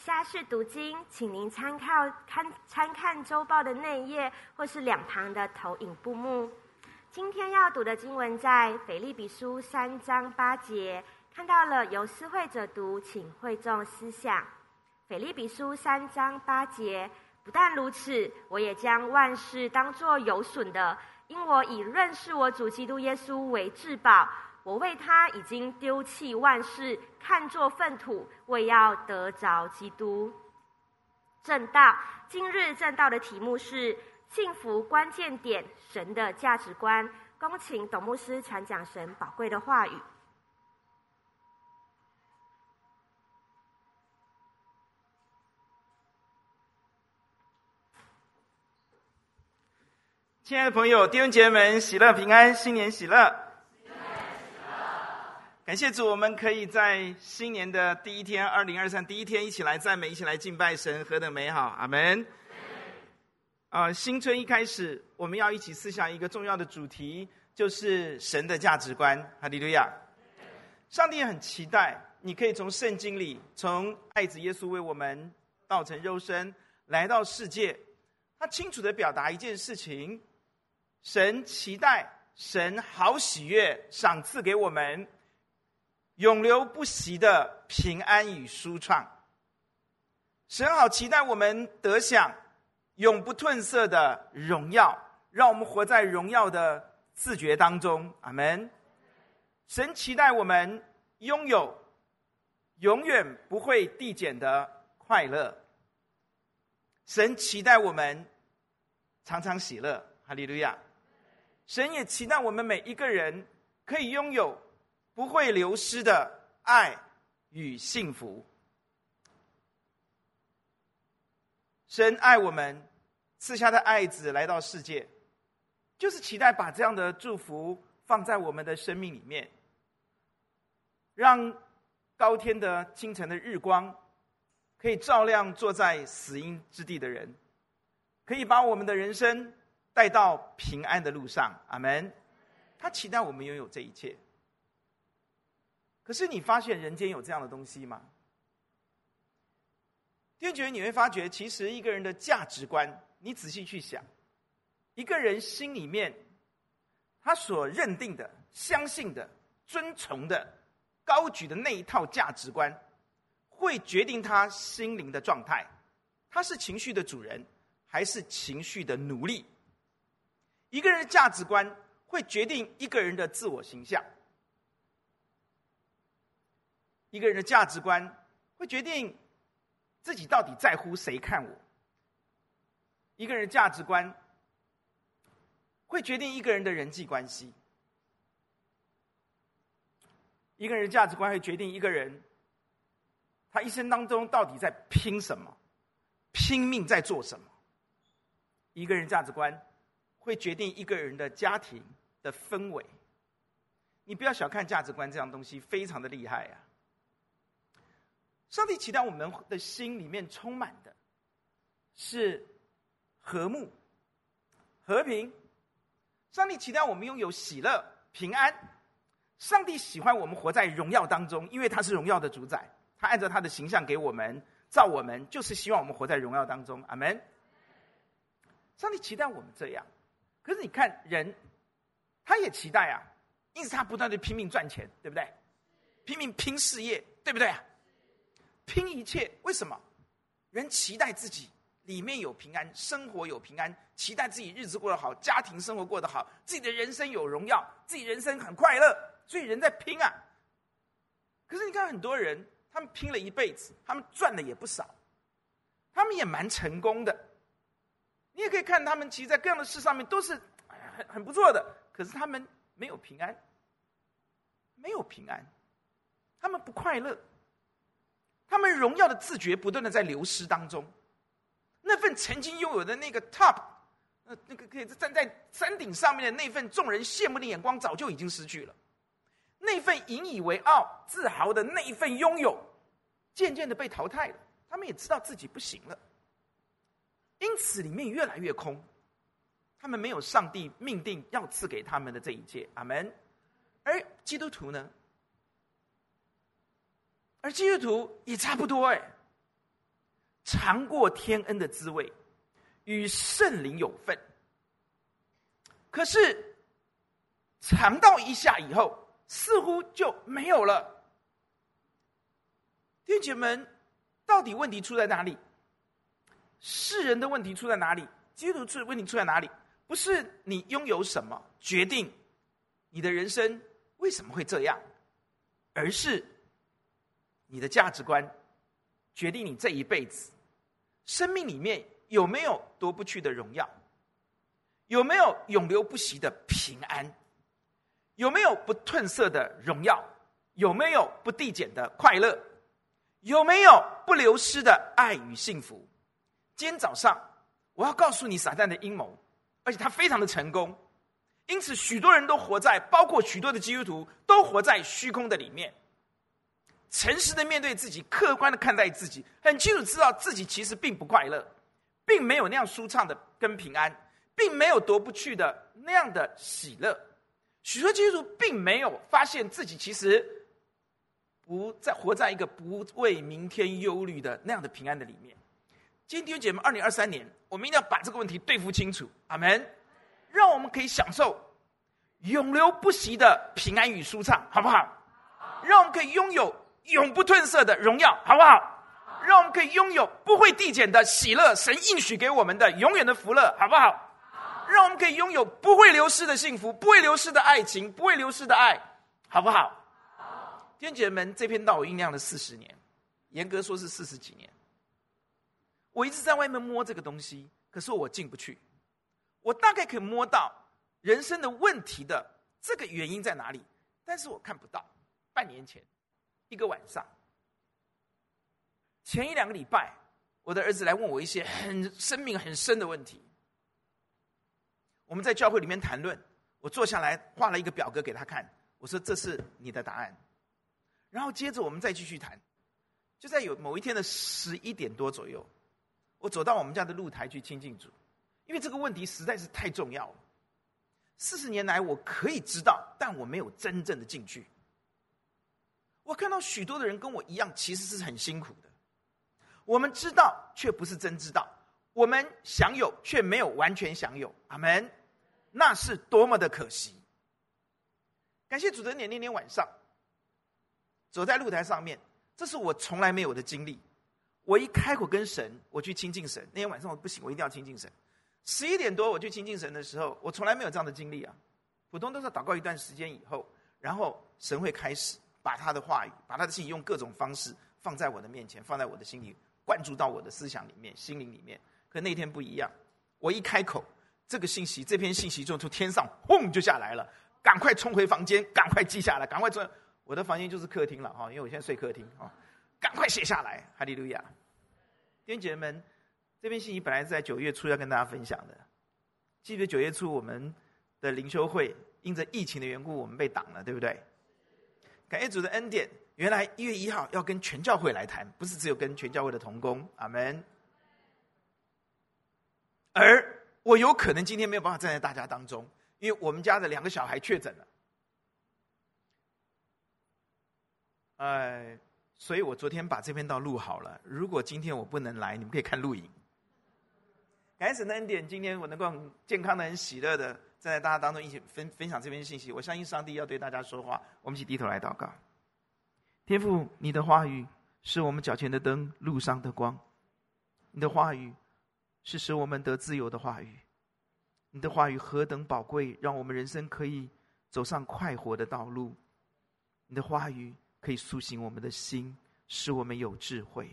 下是读经，请您参考看参看周报的内页或是两旁的投影布幕。今天要读的经文在腓利比书三章八节，看到了由司会者读，请会众思想。腓利比书三章八节，不但如此，我也将万事当作有损的，因我以认识我主基督耶稣为至宝。我为他已经丢弃万事，看作粪土，为要得着基督。正道，今日正道的题目是幸福关键点：神的价值观。恭请董牧师传讲神宝贵的话语。亲爱的朋友、弟兄姐妹们，喜乐平安，新年喜乐。感谢主，我们可以在新年的第一天，二零二三第一天，一起来赞美，一起来敬拜神，何等美好！阿门。啊、新春一开始，我们要一起思想一个重要的主题，就是神的价值观。哈利路亚！上帝很期待你可以从圣经里，从爱子耶稣为我们道成肉身来到世界，他清楚的表达一件事情：神期待，神好喜悦，赏赐给我们。永流不息的平安与舒畅，神好期待我们得享永不褪色的荣耀，让我们活在荣耀的自觉当中。阿门。神期待我们拥有永远不会递减的快乐。神期待我们常常喜乐。哈利路亚。神也期待我们每一个人可以拥有。不会流失的爱与幸福。神爱我们，赐下的爱子来到世界，就是期待把这样的祝福放在我们的生命里面，让高天的清晨的日光可以照亮坐在死荫之地的人，可以把我们的人生带到平安的路上。阿门。他期待我们拥有这一切。可是你发现人间有这样的东西吗？弟兄姐妹，你会发觉，其实一个人的价值观，你仔细去想，一个人心里面他所认定的、相信的、尊崇的、高举的那一套价值观，会决定他心灵的状态。他是情绪的主人，还是情绪的奴隶？一个人的价值观会决定一个人的自我形象。一个人的价值观会决定自己到底在乎谁看我。一个人的价值观会决定一个人的人际关系。一个人的价值观会决定一个人他一生当中到底在拼什么，拼命在做什么。一个人价值观会决定一个人的家庭的氛围。你不要小看价值观这样东西，非常的厉害啊！上帝期待我们的心里面充满的，是和睦、和平。上帝期待我们拥有喜乐、平安。上帝喜欢我们活在荣耀当中，因为他是荣耀的主宰。他按照他的形象给我们造我们，就是希望我们活在荣耀当中。阿门。上帝期待我们这样，可是你看人，他也期待啊，因此他不断的拼命赚钱，对不对？拼命拼事业，对不对？拼一切，为什么？人期待自己里面有平安，生活有平安，期待自己日子过得好，家庭生活过得好，自己的人生有荣耀，自己人生很快乐，所以人在拼啊。可是你看很多人，他们拼了一辈子，他们赚的也不少，他们也蛮成功的。你也可以看他们，其实，在各样的事上面都是很很不错的。可是他们没有平安，没有平安，他们不快乐。他们荣耀的自觉不断的在流失当中，那份曾经拥有的那个 top，那那个可以站在山顶上面的那份众人羡慕的眼光，早就已经失去了。那份引以为傲、自豪的那一份拥有，渐渐的被淘汰了。他们也知道自己不行了，因此里面越来越空。他们没有上帝命定要赐给他们的这一切。阿门。而基督徒呢？而基督徒也差不多哎，尝过天恩的滋味，与圣灵有份。可是尝到一下以后，似乎就没有了。弟兄姐们，到底问题出在哪里？世人的问题出在哪里？基督徒问题出在哪里？不是你拥有什么决定你的人生为什么会这样，而是你的价值观决定你这一辈子生命里面有没有夺不去的荣耀，有没有永流不息的平安，有没有不褪色的荣耀，有没有不递减的快乐，有没有不流失的爱与幸福？今天早上，我要告诉你撒旦的阴谋，而且他非常的成功，因此许多人都活在，包括许多的基督徒都活在虚空的里面。诚实的面对自己，客观的看待自己，很清楚知道自己其实并不快乐，并没有那样舒畅的跟平安，并没有夺不去的那样的喜乐。许多基督徒并没有发现自己其实不在活在一个不为明天忧虑的那样的平安的里面。今天弟兄姐妹，二零二三年，我们一定要把这个问题对付清楚。阿门！让我们可以享受永流不息的平安与舒畅，好不好？让我们可以拥有永不褪色的荣耀，好不好？让我们可以拥有不会递减的喜乐，神应许给我们的永远的福乐，好不好？让我们可以拥有不会流失的幸福，不会流失的爱情，不会流失的爱，好不好？天姐们，这篇道我酝酿了四十年，严格说是四十几年。我一直在外面摸这个东西，可是我进不去。我大概可以摸到人生的问题的这个原因在哪里，但是我看不到。半年前，一个晚上，前一两个礼拜，我的儿子来问我一些很生命很深的问题。我们在教会里面谈论，我坐下来画了一个表格给他看，我说这是你的答案。然后接着我们再继续谈，就在有某一天的十一点多左右。我走到我们家的露台去亲近主，因为这个问题实在是太重要了。四十年来，我可以知道，但我没有真正的进去。我看到许多的人跟我一样，其实是很辛苦的。我们知道，却不是真知道；我们享有，却没有完全享有。阿门，那是多么的可惜！感谢主的年，那天晚上走在露台上面，这是我从来没有的经历。我一开口跟神，我去亲近神。那天晚上我不行，我一定要亲近神。十一点多我去亲近神的时候，我从来没有这样的经历啊。普通都是祷告一段时间以后，然后神会开始把他的话语、把他的信用各种方式放在我的面前，放在我的心里，灌注到我的思想里面、心灵里面。可那天不一样，我一开口，这个信息、这篇信息就从天上轰就下来了，赶快冲回房间，赶快记下来，赶快冲。我的房间就是客厅了哈，因为我现在睡客厅啊，赶快写下来，哈利路亚。弟兄姐们，这篇信息本来是在九月初要跟大家分享的，记得九月初我们的灵修会因着疫情的缘故，我们被挡了，对不对？感谢主的恩典，原来一月一号要跟全教会来谈，不是只有跟全教会的同工，阿门。而我有可能今天没有办法站在大家当中，因为我们家的两个小孩确诊了，哎。所以我昨天把这篇道录好了。如果今天我不能来，你们可以看录影。感谢神的恩典，今天我能够健康的、很喜乐的在大家当中一起分分享这篇信息。我相信上帝要对大家说话。我们一起低头来祷告。天父，你的话语是我们脚前的灯，路上的光。你的话语是使我们得自由的话语。你的话语何等宝贵，让我们人生可以走上快活的道路。你的话语。可以苏醒我们的心，使我们有智慧。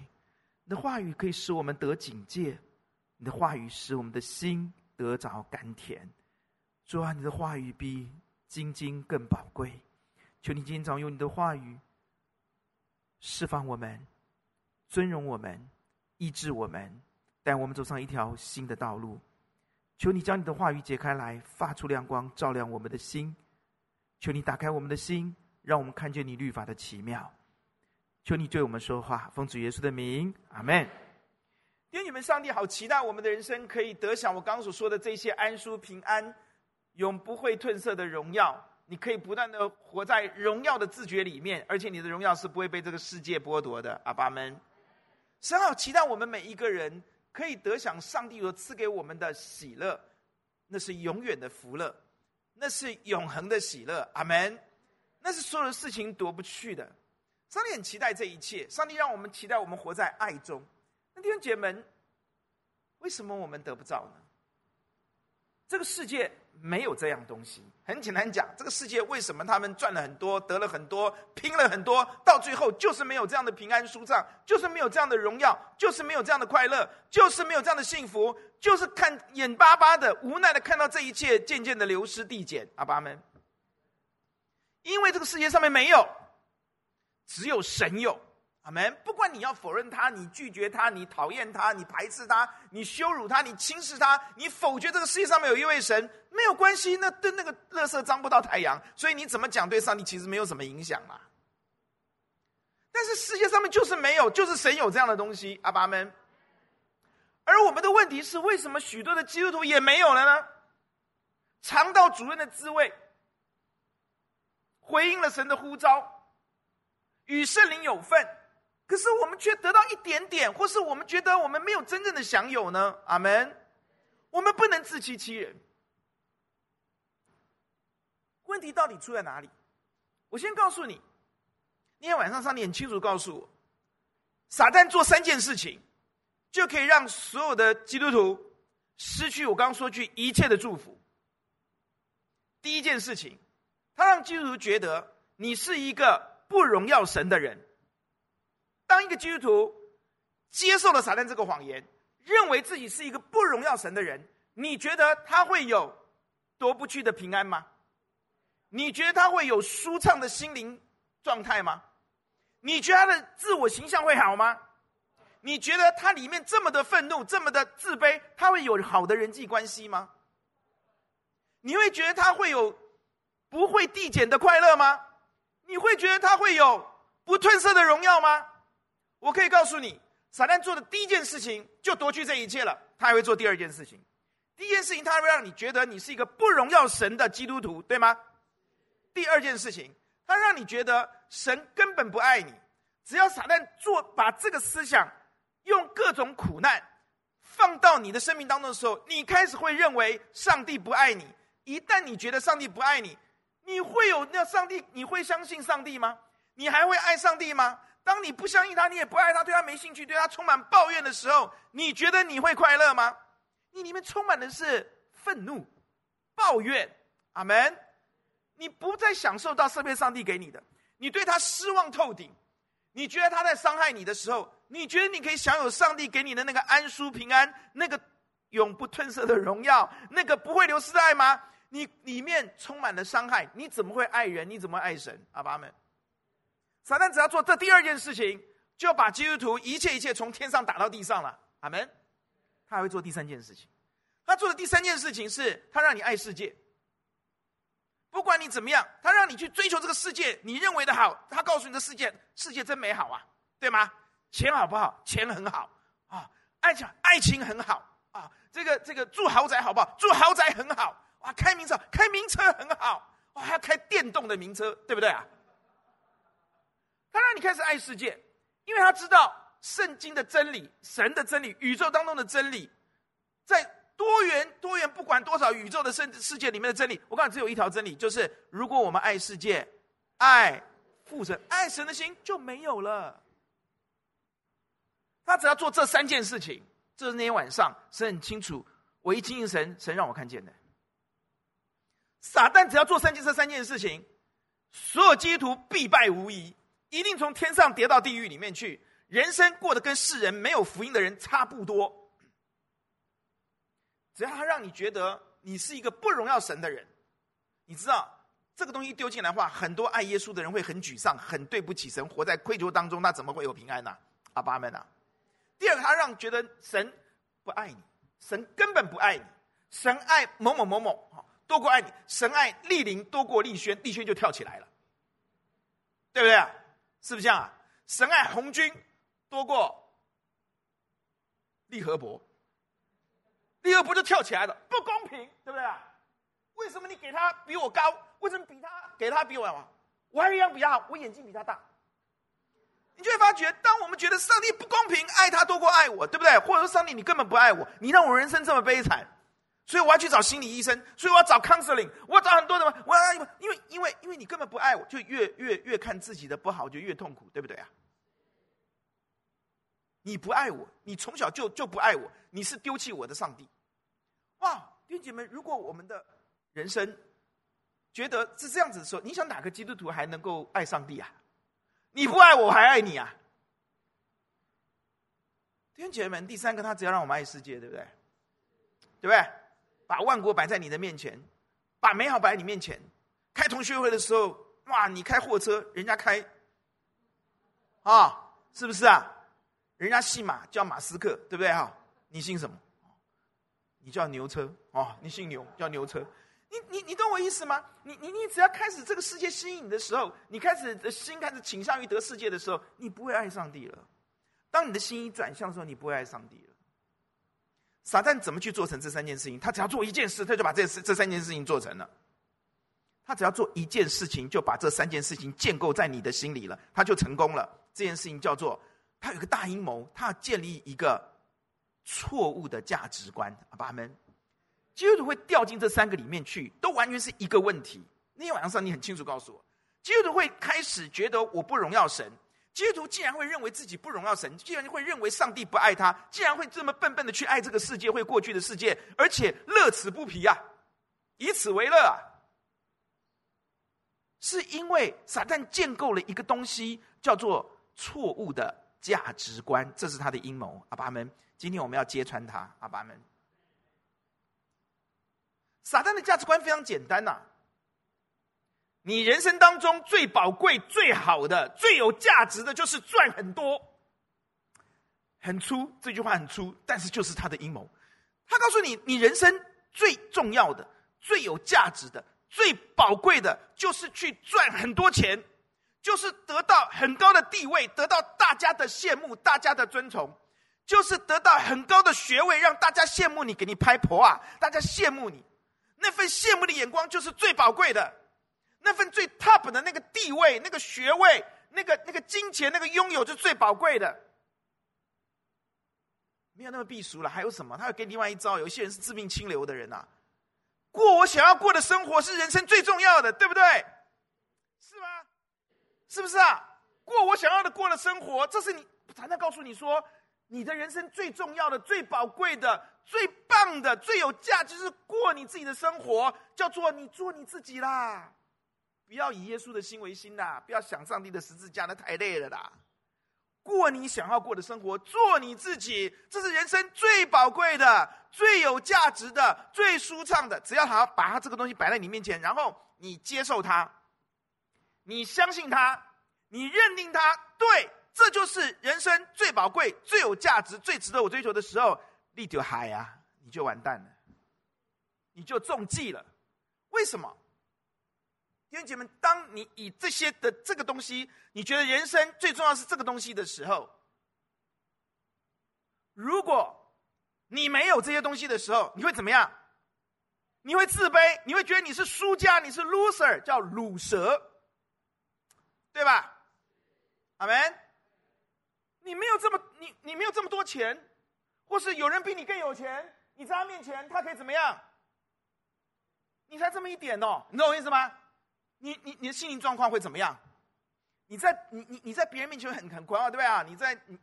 你的话语可以使我们得警戒，你的话语使我们的心得着甘甜。主啊，你的话语比金金更宝贵。求你今天早用你的话语释放我们、尊荣我们、医治我们，带我们走上一条新的道路。求你将你的话语解开来，发出亮光，照亮我们的心。求你打开我们的心。让我们看见你律法的奇妙，求你对我们说话，奉主耶稣的名，阿门。因为你们上帝好期待我们的人生可以得享我刚所说的这些安舒平安，永不会褪色的荣耀。你可以不断的活在荣耀的自觉里面，而且你的荣耀是不会被这个世界剥夺的。阿爸们，神好期待我们每一个人可以得享上帝所赐给我们的喜乐，那是永远的福乐，那是永恒的喜乐。阿门。那是所有的事情夺不去的。上帝很期待这一切，上帝让我们期待我们活在爱中。那弟兄姐妹们，为什么我们得不到呢？这个世界没有这样东西。很简单讲，这个世界为什么他们赚了很多，得了很多，拼了很多，到最后就是没有这样的平安舒畅，就是没有这样的荣耀，就是没有这样的快乐，就是没有这样的幸福，就是看眼巴巴的、无奈的看到这一切渐渐的流失递减。阿爸们，因为这个世界上面没有，只有神有。阿门！不管你要否认他，你拒绝他，你讨厌他，你排斥他，你羞辱他，你轻视他，你否决这个世界上面有一位神，没有关系。那对那个垃圾脏不到太阳，所以你怎么讲对上帝其实没有什么影响啦。但是世界上面就是没有，就是神有这样的东西。阿爸们。而我们的问题是，为什么许多的基督徒也没有了呢？尝到主任的滋味，回应了神的呼召，与圣灵有份。可是我们却得到一点点，或是我们觉得我们没有真正的享有呢？阿门。我们不能自欺欺人。问题到底出在哪里？我先告诉你，那天晚上上帝很清楚告诉我，撒旦做三件事情，就可以让所有的基督徒失去我刚刚说句一切的祝福。第一件事情，他让基督徒觉得你是一个不荣耀神的人。当一个基督徒接受了撒旦这个谎言，认为自己是一个不荣耀神的人，你觉得他会有夺不去的平安吗？你觉得他会有舒畅的心灵状态吗？你觉得他的自我形象会好吗？你觉得他里面这么的愤怒，这么的自卑，他会有好的人际关系吗？你会觉得他会有不会递减的快乐吗？你会觉得他会有不褪色的荣耀吗？我可以告诉你，撒旦做的第一件事情就夺去这一切了。他还会做第二件事情。第一件事情，他会让你觉得你是一个不荣耀神的基督徒，对吗？第二件事情，他让你觉得神根本不爱你。只要撒旦做把这个思想用各种苦难放到你的生命当中的时候，你开始会认为上帝不爱你。一旦你觉得上帝不爱你，你会有那上帝？你会相信上帝吗？你还会爱上帝吗？当你不相信他，你也不爱他，对他没兴趣，对他充满抱怨的时候，你觉得你会快乐吗？你里面充满的是愤怒、抱怨，阿门。你不再享受到圣别上帝给你的，你对他失望透顶。你觉得他在伤害你的时候，你觉得你可以享有上帝给你的那个安舒平安，那个永不褪色的荣耀，那个不会流失的爱吗？你里面充满了伤害，你怎么会爱人？你怎么爱神？阿爸们。撒旦只要做这第二件事情，就把基督徒一切一切从天上打到地上了。阿门。他还会做第三件事情，他做的第三件事情是他让你爱世界。不管你怎么样，他让你去追求这个世界，你认为的好，他告诉你的世界，世界真美好啊，对吗？钱好不好？钱很好啊，爱情爱情很好啊，这个这个住豪宅好不好？住豪宅很好哇，开名车开名车很好哇，还要开电动的名车，对不对啊？他让你开始爱世界，因为他知道圣经的真理、神的真理、宇宙当中的真理，在多元多元不管多少宇宙的世世界里面的真理，我告诉你，只有一条真理，就是如果我们爱世界、爱父神、爱神的心就没有了。他只要做这三件事情，这是那天晚上神很清楚，我一经营神，神让我看见的。撒旦只要做三件这三件事情，所有基督徒必败无疑。一定从天上跌到地狱里面去，人生过得跟世人没有福音的人差不多。只要他让你觉得你是一个不荣耀神的人，你知道这个东西丢进来的话，很多爱耶稣的人会很沮丧，很对不起神，活在愧疚当中，那怎么会有平安呢？阿爸们呐。第二个，他让觉得神不爱你，神根本不爱你，神爱某某某某多过爱你，神爱丽玲多过丽轩，丽轩就跳起来了，对不对啊？是不是这样啊？神爱红军多过利和伯，利和伯就跳起来了，不公平，对不对啊？为什么你给他比我高？为什么比他给他比我好？我还一样比他好，我眼睛比他大。你就会发觉，当我们觉得上帝不公平，爱他多过爱我，对不对？或者说上帝你根本不爱我，你让我人生这么悲惨，所以我要去找心理医生，所以我要找 counseling，我要找很多的嘛，我要因为因为因为你根本不爱我，就越越越看自己的不好就越痛苦，对不对啊？你不爱我，你从小就就不爱我，你是丢弃我的上帝。哇，弟兄姐妹，如果我们的人生觉得是这样子的时候，你想哪个基督徒还能够爱上帝啊？你不爱我，我还爱你啊？弟兄姐妹们，第三个，他只要让我们爱世界，对不对？对不对？把万国摆在你的面前，把美好摆在你面前。开同学会的时候，哇，你开货车，人家开，啊，是不是啊？人家姓马叫马斯克，对不对哈？你姓什么？你叫牛车哦，你姓牛叫牛车。你你你懂我意思吗？你你你只要开始这个世界吸引你的时候，你开始的心开始倾向于得世界的时候，你不会爱上帝了。当你的心一转向的时候，你不会爱上帝。撒旦怎么去做成这三件事情？他只要做一件事，他就把这事这三件事情做成了。他只要做一件事情，就把这三件事情建构在你的心里了，他就成功了。这件事情叫做。他有个大阴谋，他要建立一个错误的价值观。阿爸们，基督徒会掉进这三个里面去，都完全是一个问题。那天晚，上你很清楚告诉我，基督徒会开始觉得我不荣耀神。基督徒既然会认为自己不荣耀神，既然会认为上帝不爱他，既然会这么笨笨的去爱这个世界，会过去的世界，而且乐此不疲啊，以此为乐啊，是因为撒旦建构了一个东西，叫做错误的。价值观，这是他的阴谋。阿爸们，今天我们要揭穿他。阿爸们，撒旦的价值观非常简单呐、你人生当中最宝贵、最好的、最有价值的，就是赚很多。很粗，这句话很粗，但是就是他的阴谋。他告诉你，你人生最重要的、最有价值的、最宝贵的，就是去赚很多钱。就是得到很高的地位，得到大家的羡慕，大家的尊崇，就是得到很高的学位，让大家羡慕你，给你拍婆啊！大家羡慕你，那份羡慕的眼光就是最宝贵的，那份最 top 的那个地位、那个学位、那个那个金钱、那个拥有，就是最宝贵的。没有那么避俗了，还有什么？他会给另外一招。有些人是自命清流的人呐、过我想要过的生活是人生最重要的，对不对？是吗？是不是啊？过我想要的过的生活，这是你常常告诉你说，你的人生最重要的、最宝贵的、最棒的、最有价值，是过你自己的生活，叫做你做你自己啦。不要以耶稣的心为心呐，不要想上帝的十字架，那太累了啦。过你想要过的生活，做你自己，这是人生最宝贵的、最有价值的、最舒畅的。只要好把它这个东西摆在你面前，然后你接受它。你相信他，你认定他，对，这就是人生最宝贵、最有价值、最值得我追求的时候，你就嗨呀，你就完蛋了，你就中计了。为什么？弟兄姐妹，当你以这些的这个东西，你觉得人生最重要是这个东西的时候，如果你没有这些东西的时候，你会怎么样？你会自卑，你会觉得你是输家，你是 loser，叫鲁蛇。对吧？阿门。你没有这么你你没有这么多钱，或是有人比你更有钱，你在他面前他可以怎么样？你才这么一点哦，你懂我意思吗？你你你的心灵状况会怎么样？你在你你你在别人面前很很狂傲，对吧？你在你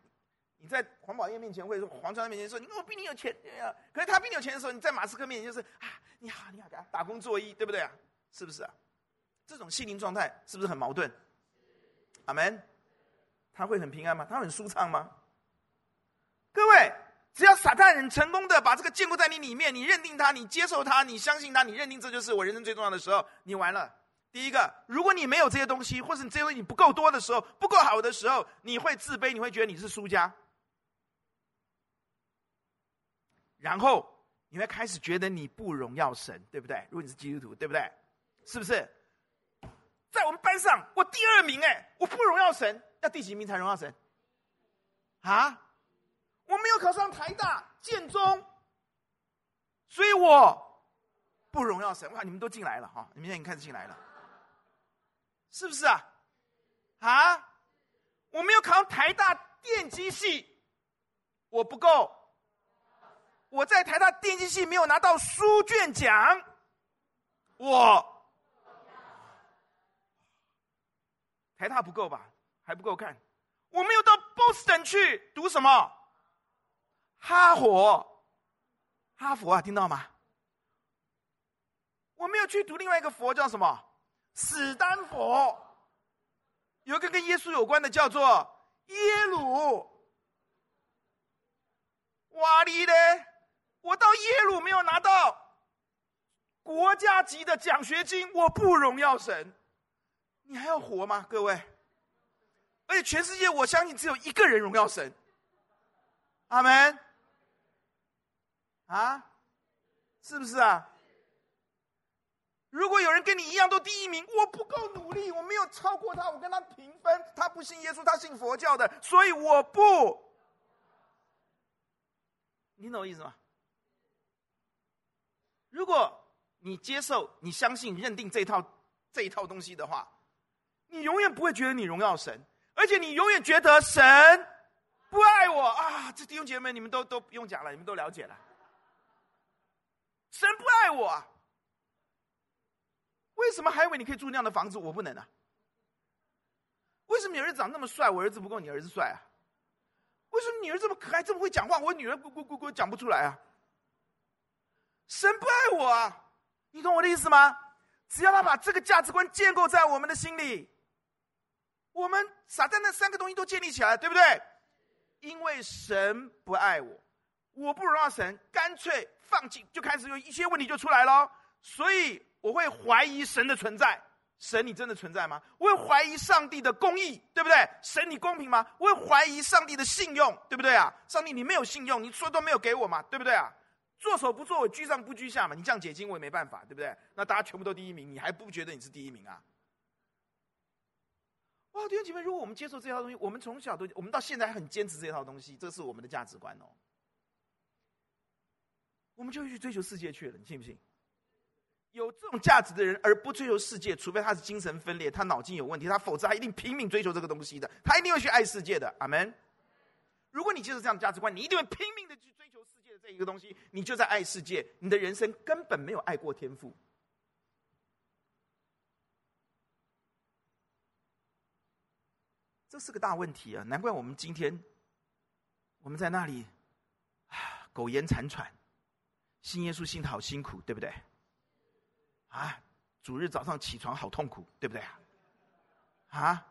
你在黄宝业面前，或者说黄川面前说，你我比你有钱，可是他比你有钱的时候，你在马斯克面前就是啊，你好你好，给他打工作揖，对不对啊？是不是啊？这种心灵状态是不是很矛盾？阿门，他会很平安吗？他很舒畅吗？各位，只要撒旦很成功的把这个建构在你里面，你认定他，你接受他，你相信他，你认定这就是我人生最重要的时候，你完了。第一个，如果你没有这些东西，或是你这些东西不够多的时候，不够好的时候，你会自卑，你会觉得你是输家，然后你会开始觉得你不荣耀神，对不对？如果你是基督徒，对不对？是不是？在我们班上，我第二名哎，我不荣耀神，要第几名才荣耀神？啊，我没有考上台大、建中，所以我不荣耀神。哇，你们都进来了哈，你们现在已经开始进来了，是不是啊？啊，我没有考上台大电机系，我不够。我在台大电机系没有拿到书卷奖，我台大不够吧？还不够看。我没有到 Boston 去读什么？哈佛、哈佛啊，听到吗？我没有去读另外一个佛叫什么？史丹佛。有一个跟耶稣有关的叫做耶鲁。哇哩嘞！我到耶鲁没有拿到国家级的奖学金，我不荣耀神。你还要活吗，各位？而且全世界，我相信只有一个人荣耀神。阿门。啊，是不是啊？如果有人跟你一样都第一名，我不够努力，我没有超过他，我跟他平分。他不信耶稣，他信佛教的，所以我不。你懂我意思吗？如果你接受、你相信、认定这一套这一套东西的话，你永远不会觉得你荣耀神，而且你永远觉得神不爱我啊！这弟兄姐妹，你们都都不用讲了，你们都了解了。神不爱我啊，为什么还以为你可以住那样的房子，我不能啊？为什么你儿子长那么帅，我儿子不够你儿子帅啊？为什么你儿子这么可爱，这么会讲话，我女儿咕咕咕咕讲不出来啊？神不爱我啊，你懂我的意思吗？只要他把这个价值观建构在我们的心里，我们撒旦那三个东西都建立起来，对不对？因为神不爱我，我不荣耀神，干脆放弃，就开始有一些问题就出来了。所以我会怀疑神的存在。神，你真的存在吗？我会怀疑上帝的公义，对不对？神，你公平吗？我会怀疑上帝的信用，对不对啊？上帝，你没有信用，你说都没有给我嘛，对不对啊？做手不作尾，居上不居下嘛。你这样解经我也没办法，对不对？那大家全部都第一名，你还不觉得你是第一名啊？哇，弟兄姐妹，如果我们接受这套东西，我们从小都，我们到现在还很坚持这套东西，这是我们的价值观哦。我们就去追求世界去了，你信不信？有这种价值的人而不追求世界，除非他是精神分裂，他脑筋有问题，他否则他一定拼命追求这个东西的，他一定会去爱世界的。阿门。如果你接受这样的价值观，你一定会拼命的去追求世界的这一个东西，你就在爱世界，你的人生根本没有爱过天赋。这是个大问题啊！难怪我们今天我们在那里啊苟延残喘，信耶稣信的好辛苦，对不对？啊，主日早上起床好痛苦，对不对啊？啊！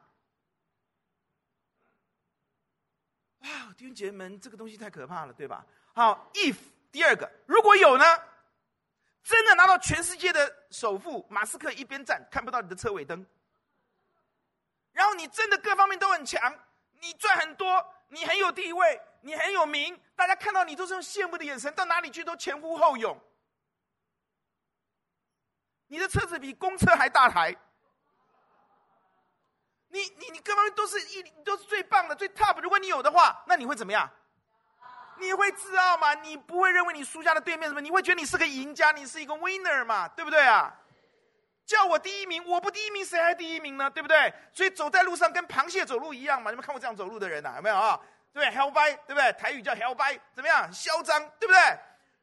哇，弟兄姐妹们，这个东西太可怕了，对吧？好，if 第二个，如果有呢？真的拿到全世界的首富，马斯克一边站看不到你的车尾灯，然后你真的各方面都很强，你赚很多，你很有地位，你很有名，大家看到你都是用羡慕的眼神，到哪里去都前呼后拥。你的车子比公车还大台，你你你各方面都是一都是最棒的最 top。如果你有的话，那你会怎么样？你会自傲吗？你不会认为你输家的对面什么？你会觉得你是个赢家，你是一个 winner 嘛？对不对啊？叫我第一名，我不第一名，谁还第一名呢？对不对？所以走在路上跟螃蟹走路一样嘛？你们看过这样走路的人呐？有没有啊？对不对？hell by，对不对？台语叫 hell by，怎么样？嚣张，对不对？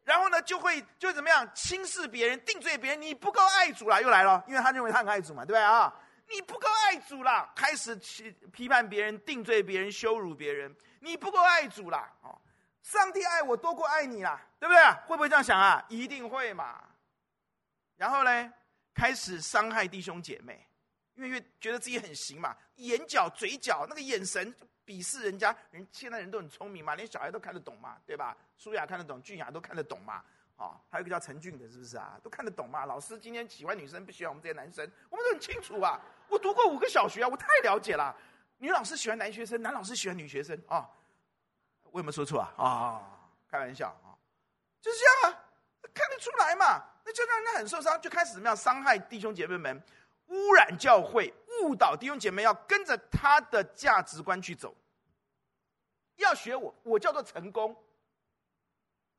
然后呢，就会就怎么样轻视别人、定罪别人？你不够爱主了，又来了，因为他认为他很爱主嘛，对不对啊？你不够爱主了，开始去批判别人、定罪别人、羞辱别人。你不够爱主了，哦，上帝爱我多过爱你啦，对不对？会不会这样想啊？一定会嘛。然后呢，开始伤害弟兄姐妹，因为觉得自己很行嘛，眼角、嘴角那个眼神。鄙视人家人，现在人都很聪明嘛，连小孩都看得懂嘛，对吧？舒雅看得懂，俊雅都看得懂嘛。哦，还有一个叫陈俊的，是不是啊？都看得懂嘛？老师今天喜欢女生，不喜欢我们这些男生，我们都很清楚啊。我读过五个小学啊，我太了解了。女老师喜欢男学生，男老师喜欢女学生啊。我有没有说错啊？啊、哦，开玩笑啊，就是这样啊，看得出来嘛。那就让人家很受伤，就开始怎么样伤害弟兄姐妹们，污染教会。误导弟兄姐妹要跟着他的价值观去走，要学我，我叫做成功，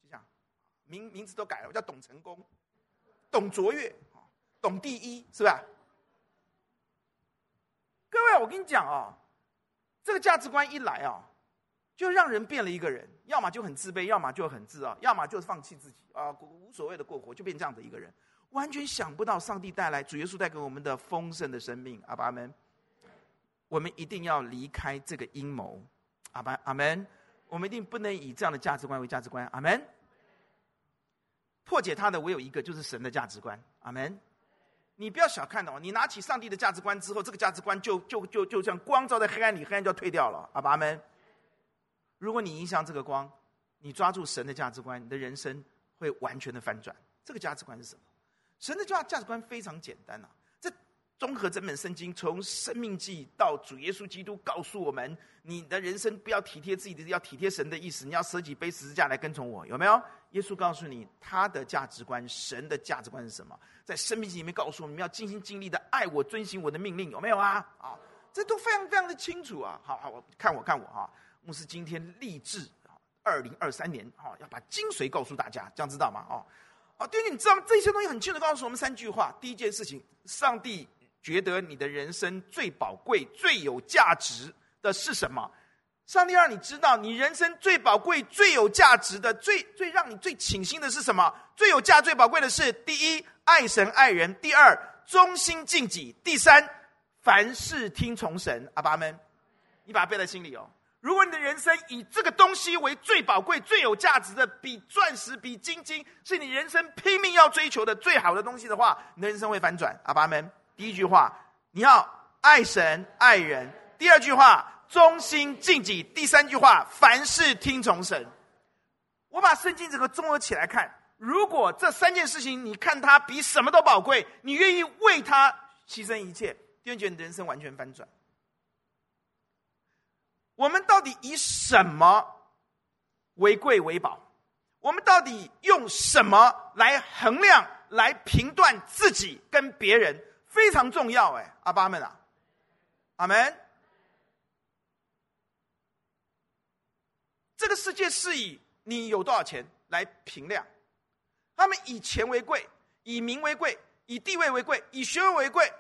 就这样，名名字都改了，我叫董成功，董卓越，董第一，是吧？各位，我跟你讲啊，这个价值观一来啊，就让人变了一个人，要么就很自卑，要么就很自傲，要么就是放弃自己啊，无所谓的过活，就变这样的一个人，完全想不到上帝带来主耶稣带给我们的丰盛的生命。阿爸阿们，我们一定要离开这个阴谋。阿爸阿门，我们一定不能以这样的价值观为价值观。阿门。破解他的唯有一个，就是神的价值观。阿门。你不要小看哦，你拿起上帝的价值观之后，这个价值观就就就就像光照在黑暗里，黑暗就要退掉了。阿爸阿门。如果你影响这个光，你抓住神的价值观，你的人生会完全的翻转。这个价值观是什么？神的价价值观非常简单呐、啊。这综合整本圣经，从生命记到主耶稣基督告诉我们，你的人生不要体贴自己的，要体贴神的意思。你要舍己背十字架来跟从我，有没有？耶稣告诉你他的价值观，神的价值观是什么？在生命记里面告诉我们，要尽心尽力的爱我，遵行我的命令，有没有啊？啊，这都非常非常的清楚啊。好好，我看我看我啊。牧师今天立志，二零二三年哈，要把精髓告诉大家，这样知道吗？哦，啊，弟兄，你知道这些东西很清楚告诉我们三句话。第一件事情，上帝觉得你的人生最宝贵、最有价值的是什么？上帝让你知道，你人生最宝贵、最有价值的、最最让你最倾心的是什么？最有价、最宝贵的是：第一，爱神爱人；第二，忠心尽己；第三，凡事听从神。阿爸们，你把它背在心里哦。如果你的人生以这个东西为最宝贵、最有价值的，比钻石、比金金，是你人生拼命要追求的最好的东西的话，你的人生会反转。阿爸们，第一句话，你要爱神爱人；第二句话，忠心尽己；第三句话，凡事听从神。我把圣经整个综合起来看，如果这三件事情你看它比什么都宝贵，你愿意为它牺牲一切，就觉得你的人生完全翻转。我们到底以什么为贵为宝？我们到底用什么来衡量、来评断自己跟别人？非常重要哎，阿爸们啊，阿门。这个世界是以你有多少钱来评量，他们以钱为贵，以名为贵，以地位为贵，以学问为贵，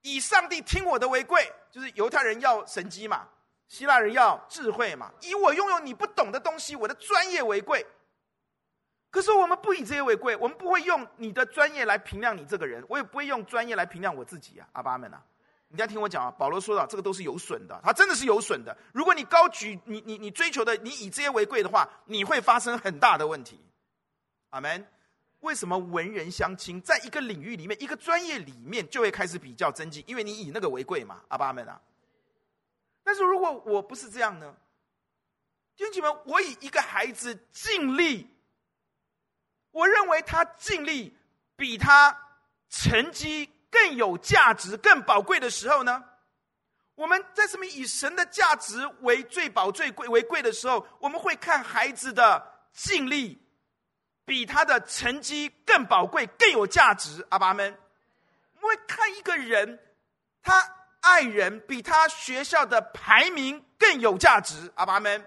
以上帝听我的为贵，就是犹太人要神机嘛。希腊人要智慧嘛？以我拥有你不懂的东西，我的专业为贵。可是我们不以这些为贵，我们不会用你的专业来评量你这个人，我也不会用专业来评量我自己啊，阿爸们啊！你要听我讲啊，保罗说到这个都是有损的，他真的是有损的。如果你高举你你你追求的，你以这些为贵的话，你会发生很大的问题。阿门。为什么文人相轻？在一个领域里面，一个专业里面，就会开始比较增进，因为你以那个为贵嘛，阿爸们啊！但是如果我不是这样呢？弟兄姐妹，我以一个孩子尽力，我认为他尽力比他成绩更有价值、更宝贵的时候呢？我们在什么以神的价值为最宝、最贵为贵的时候，我们会看孩子的尽力比他的成绩更宝贵、更有价值。阿爸们，我们会看一个人，他。爱人比他学校的排名更有价值，阿爸们，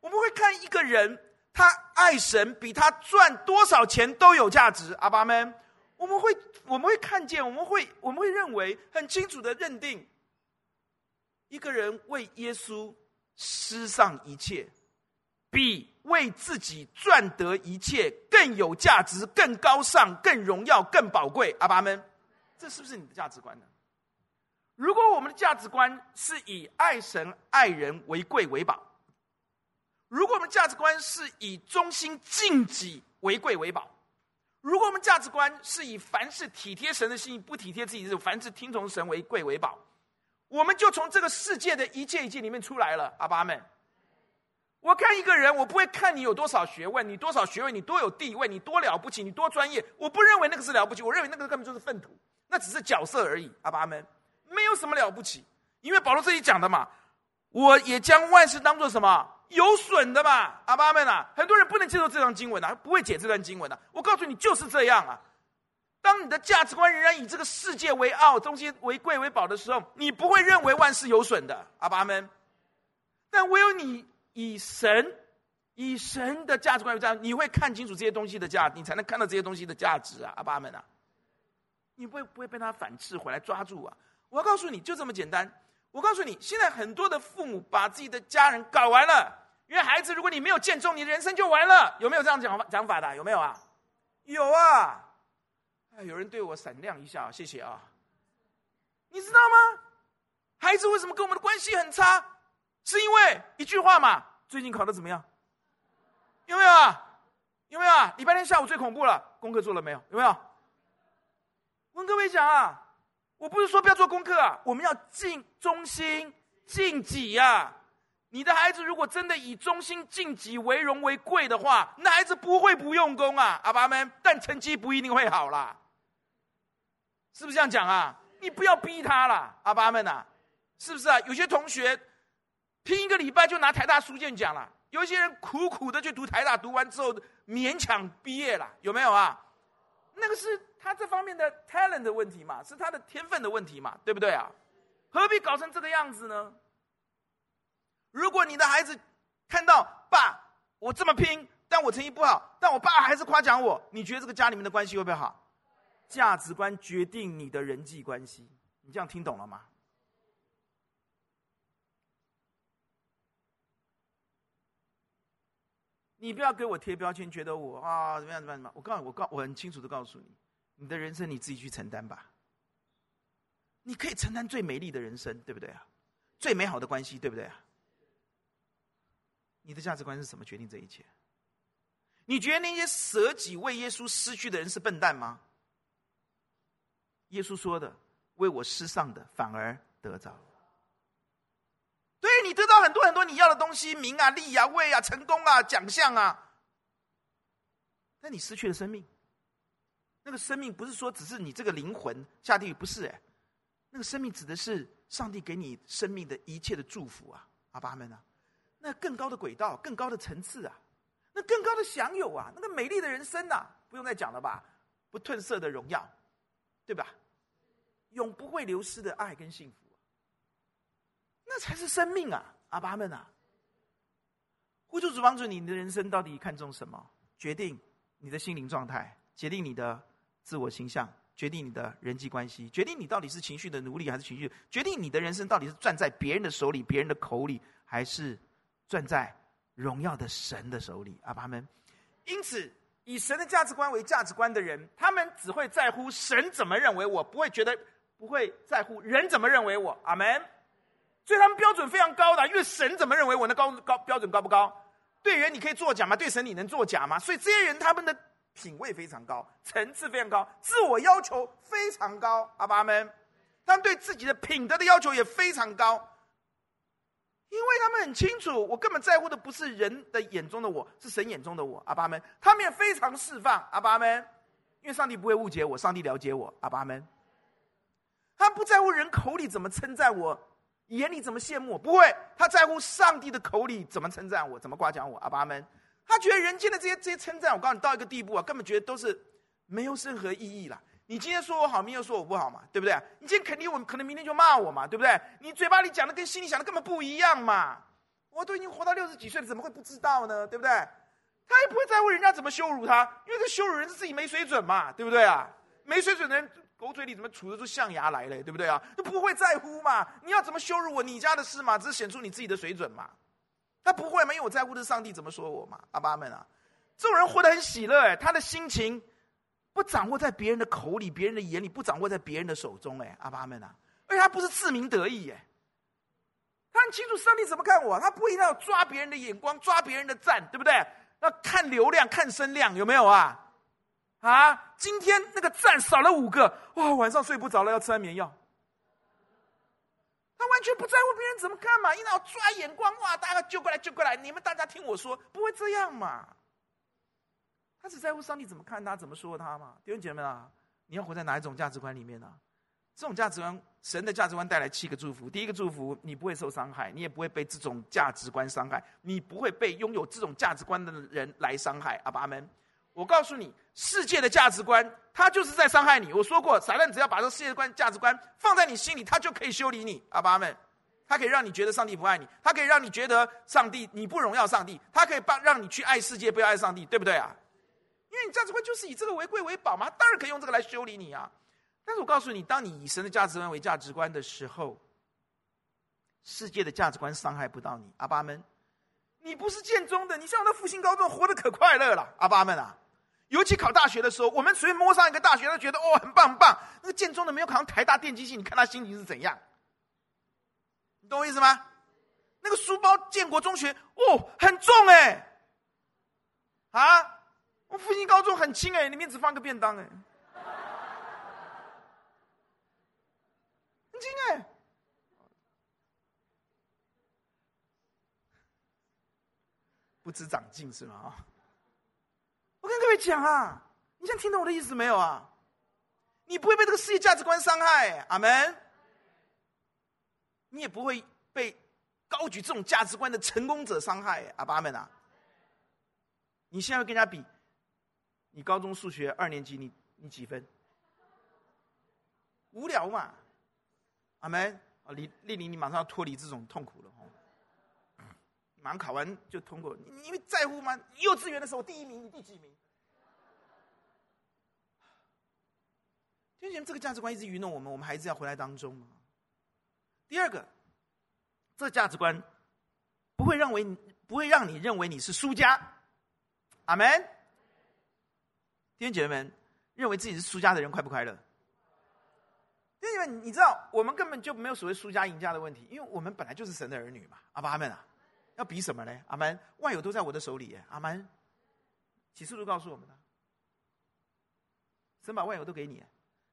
我们会看一个人，他爱神比他赚多少钱都有价值，阿爸们，我们会我们会看见，我们会我们会认为很清楚的认定，一个人为耶稣失丧一切，比为自己赚得一切更有价值、更高尚、更荣耀、更宝贵，阿爸们，这是不是你的价值观呢？如果我们的价值观是以爱神爱人为贵为宝，如果我们价值观是以忠心尽己为贵为宝，如果我们价值观是以凡事体贴神的心意，不体贴自己的，凡事听从神为贵为宝，我们就从这个世界的一切一切里面出来了。阿爸们，我看一个人，我不会看你有多少学问，你多少学位，你多有地位，你多了不起，你多专业，我不认为那个是了不起，我认为那个根本就是粪土，那只是角色而已。阿爸们。没有什么了不起，因为保罗这里讲的嘛，我也将万事当做什么有损的嘛，阿爸们啊，很多人不能接受这段经文啊，不会解这段经文啊。我告诉你就是这样啊。当你的价值观仍然以这个世界为傲，东西为贵为宝的时候，你不会认为万事有损的，阿爸们。但唯有你以神以神的价值观为这样，你会看清楚这些东西的价值，你才能看到这些东西的价值啊，阿爸们啊。你不会不会被他反制回来抓住啊？我要告诉你，就这么简单。我告诉你，现在很多的父母把自己的家人搞完了，因为孩子，如果你没有见重，你的人生就完了。有没有这样讲讲法的？有没有啊？有啊！哎，有人对我闪亮一下，谢谢啊！你知道吗？孩子为什么跟我们的关系很差？是因为一句话嘛？最近考得怎么样？有没有啊？有没有啊？礼拜天下午最恐怖了，功课做了没有？有没有？我跟各位讲啊，我不是说不要做功课啊，我们要尽忠心、尽己呀。你的孩子如果真的以忠心、尽己为荣为贵的话，那孩子不会不用功啊，阿爸们，但成绩不一定会好啦。是不是这样讲啊？你不要逼他啦，阿爸们呐，是不是啊？有些同学拼一个礼拜就拿台大书卷奖了，有些人苦苦的去读台大，读完之后勉强毕业了，有没有啊？那个是他这方面的 talent 的问题嘛，是他的天分的问题嘛，对不对啊？何必搞成这个样子呢？如果你的孩子看到爸，我这么拼，但我成绩不好，但我爸还是夸奖我，你觉得这个家里面的关系会不会好？价值观决定你的人际关系，你这样听懂了吗？你不要给我贴标签，觉得我啊怎么样怎么样怎么样？我告诉我告我很清楚的告诉你，你的人生你自己去承担吧。你可以承担最美丽的人生，对不对啊？最美好的关系，对不对啊？你的价值观是什么决定这一切？你觉得那些舍己为耶稣失去的人是笨蛋吗？耶稣说的：“为我失丧的，反而得着。”说，你要的东西，名啊、利啊、位啊、成功啊、奖项啊，但你失去了生命。那个生命不是说只是你这个灵魂下地狱，不是哎，那个生命指的是上帝给你生命的一切的祝福啊，阿爸们啊。那更高的轨道，更高的层次啊，那更高的享有啊，那个美丽的人生啊，不用再讲了吧？不褪色的荣耀，对吧？永不会流失的爱跟幸福，那才是生命啊！阿爸们啊，呼求主帮助你，你的人生到底看重什么？决定你的心灵状态，决定你的自我形象，决定你的人际关系，决定你到底是情绪的奴隶还是情绪，决定你的人生到底是攥在别人的手里、别人的口里，还是？攥在荣耀的神的手里，阿爸们。因此，以神的价值观为价值观的人，他们只会在乎神怎么认为我，不会觉得，不会在乎人怎么认为我，阿门。所以他们标准非常高的，因为神怎么认为我，的高高标准高不高？对人你可以作假吗？对神你能作假吗？所以这些人他们的品味非常高，层次非常高，自我要求非常高，阿爸们。他们对自己的品德的要求也非常高。因为他们很清楚，我根本在乎的不是人的眼中的我，是神眼中的我。阿爸们，他们也非常释放。阿爸们，因为上帝不会误解我，上帝了解我。阿爸们，他不在乎人口里怎么称赞我，眼里怎么羡慕我，不会。他在乎上帝的口里怎么称赞我，怎么夸奖我。阿爸们，他觉得人间的这些这些称赞，我告诉你，到一个地步啊，根本觉得都是没有任何意义了。你今天说我好，明天说我不好嘛，对不对？你今天肯定我，可能明天就骂我嘛，对不对？你嘴巴里讲的跟心里想的根本不一样嘛。我都已经活到六十几岁了，怎么会不知道呢？对不对？他也不会在乎人家怎么羞辱他，因为这羞辱人是自己没水准嘛，对不对啊？没水准的人，狗嘴里怎么吐得出象牙来嘞？对不对啊？就不会在乎嘛。你要怎么羞辱我，你家的事嘛，只是显出你自己的水准嘛。他不会嘛，因为我在乎的是上帝怎么说我嘛。阿爸们啊，这种人活得很喜乐哎，他的心情。不掌握在别人的口里，别人的眼里，不掌握在别人的手中，哎，阿爸们啊！而且他不是自鸣得意，哎，他很清楚上帝怎么看我，他不一定要抓别人的眼光，抓别人的赞，对不对？要看流量，看声量，有没有啊？啊，今天那个赞少了五个，哇，晚上睡不着了，要吃安眠药。他完全不在乎别人怎么看嘛，一定要抓眼光，哇，大家救过来，救过来，你们大家听我说，不会这样嘛。他只在乎上帝怎么看他，怎么说他嘛？弟兄姐妹啊，你要活在哪一种价值观里面呢？这种价值观，神的价值观带来七个祝福。第一个祝福，你不会受伤害，你也不会被这种价值观伤害，你不会被拥有这种价值观的人来伤害。阿爸们，我告诉你，世界的价值观，他就是在伤害你。我说过，撒旦只要把这世界观、价值观放在你心里，他就可以修理你。阿爸们，他可以让你觉得上帝不爱你，他可以让你觉得上帝你不荣耀上帝，他可以帮让你去爱世界，不要爱上帝，对不对啊？因为你价值观就是以这个为贵为宝嘛，当然可以用这个来修理你啊。但是我告诉你，当你以神的价值观为价值观的时候，世界的价值观伤害不到你。阿爸们，你不是建中的，你像那复兴高中活得可快乐了。阿爸们啊，尤其考大学的时候，我们随便摸上一个大学，都觉得哦很棒很棒。那个建中的没有考上台大电机系，你看他心情是怎样？你懂我意思吗？那个书包建国中学哦很重哎，啊，我复兴高中很轻哎，里面只放个便当哎。哎，不知长进是吗？啊，我跟各位讲啊，你现在听懂我的意思没有啊？你不会被这个世界价值观伤害，阿门。你也不会被高举这种价值观的成功者伤害，阿爸们啊。你现在会跟人家比，你高中数学二年级你你几分？无聊嘛。阿门啊！李丽玲，你马上要脱离这种痛苦了。上考完就通过，你因为在乎吗？幼稚园的时候第一名，你第几名？就觉得这个价值观一直愚弄我们，我们还是要回来当中。第二个，这价值观不会认为不会让你认为你是输家。阿门。弟兄姐妹们，认为自己是输家的人快不快乐？因为你知道，我们根本就没有所谓输家赢家的问题，因为我们本来就是神的儿女嘛。阿爸阿门啊，要比什么呢？阿门，万有都在我的手里耶。阿门，启示录告诉我们的，神把万有都给你，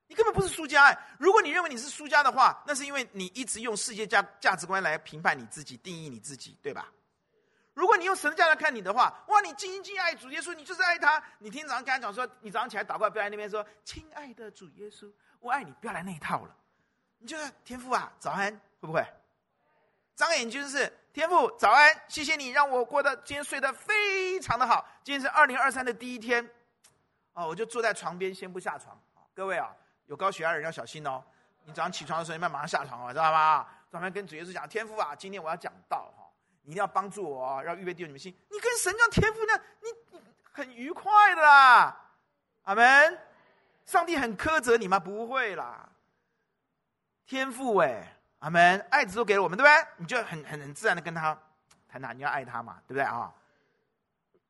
你根本不是输家。如果你认为你是输家的话，那是因为你一直用世界价价值观来评判你自己、定义你自己，对吧？如果你用神的价值观看你的话，哇，你尽心尽爱主耶稣，你就是爱他。你听早上跟他讲说，你早上起来祷告，不要在那边说，亲爱的主耶稣。我爱你，不要来那一套了。你就是天父啊，早安，会不会？张眼睛是天父，早安，谢谢你让我过得今天睡得非常的好。今天是二零二三的第一天，哦，我就坐在床边，先不下床。各位啊，有高血压的人要小心哦。你早上起床的时候，你慢马上下床哦，知道吗？专门跟主耶稣讲，天父啊，今天我要讲道哈，你一定要帮助我，要预备弟兄你们心。你跟神讲天父那，你你很愉快的啦。阿门。上帝很苛责你吗？不会啦，天父哎，阿门，爱子都给了我们，对不对？你就很很很自然的跟他谈谈，你要爱他嘛，对不对啊？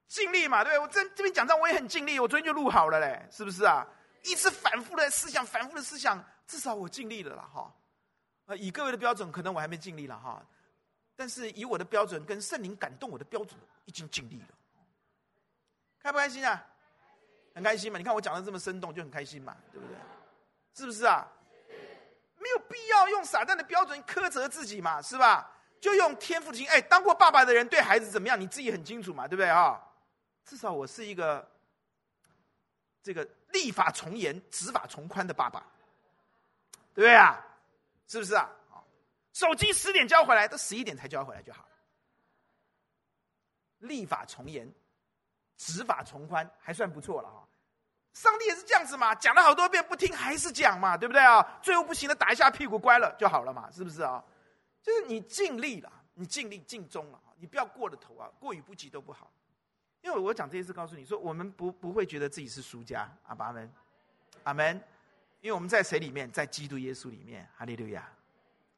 尽力嘛，对不对？我这这边讲章我也很尽力，我昨天就录好了嘞，是不是啊？一直反复的思想，反复的思想，至少我尽力了啦，哈。啊，以各位的标准，可能我还没尽力了哈，但是以我的标准跟圣灵感动我的标准，已经尽力了，开不开心啊？很开心嘛？你看我讲的这么生动，就很开心嘛，对不对？是不是啊？没有必要用撒旦的标准苛责自己嘛，是吧？就用天父的心。哎，当过爸爸的人对孩子怎么样？你自己很清楚嘛，对不对啊？至少我是一个这个立法从严、执法从宽的爸爸，对不对啊？是不是啊？手机十点交回来，都十一点才交回来就好。立法从严。执法从宽还算不错了哈，上帝也是这样子嘛，讲了好多遍不听还是讲嘛，对不对啊？最后不行了，打一下屁股乖了就好了嘛，是不是啊？就是你尽力了，你尽力尽忠了，你不要过了头啊，过犹不及都不好。因为我讲这些事告诉你说，我们不不会觉得自己是输家，阿爸阿门，阿门。因为我们在谁里面，在基督耶稣里面，哈利路亚。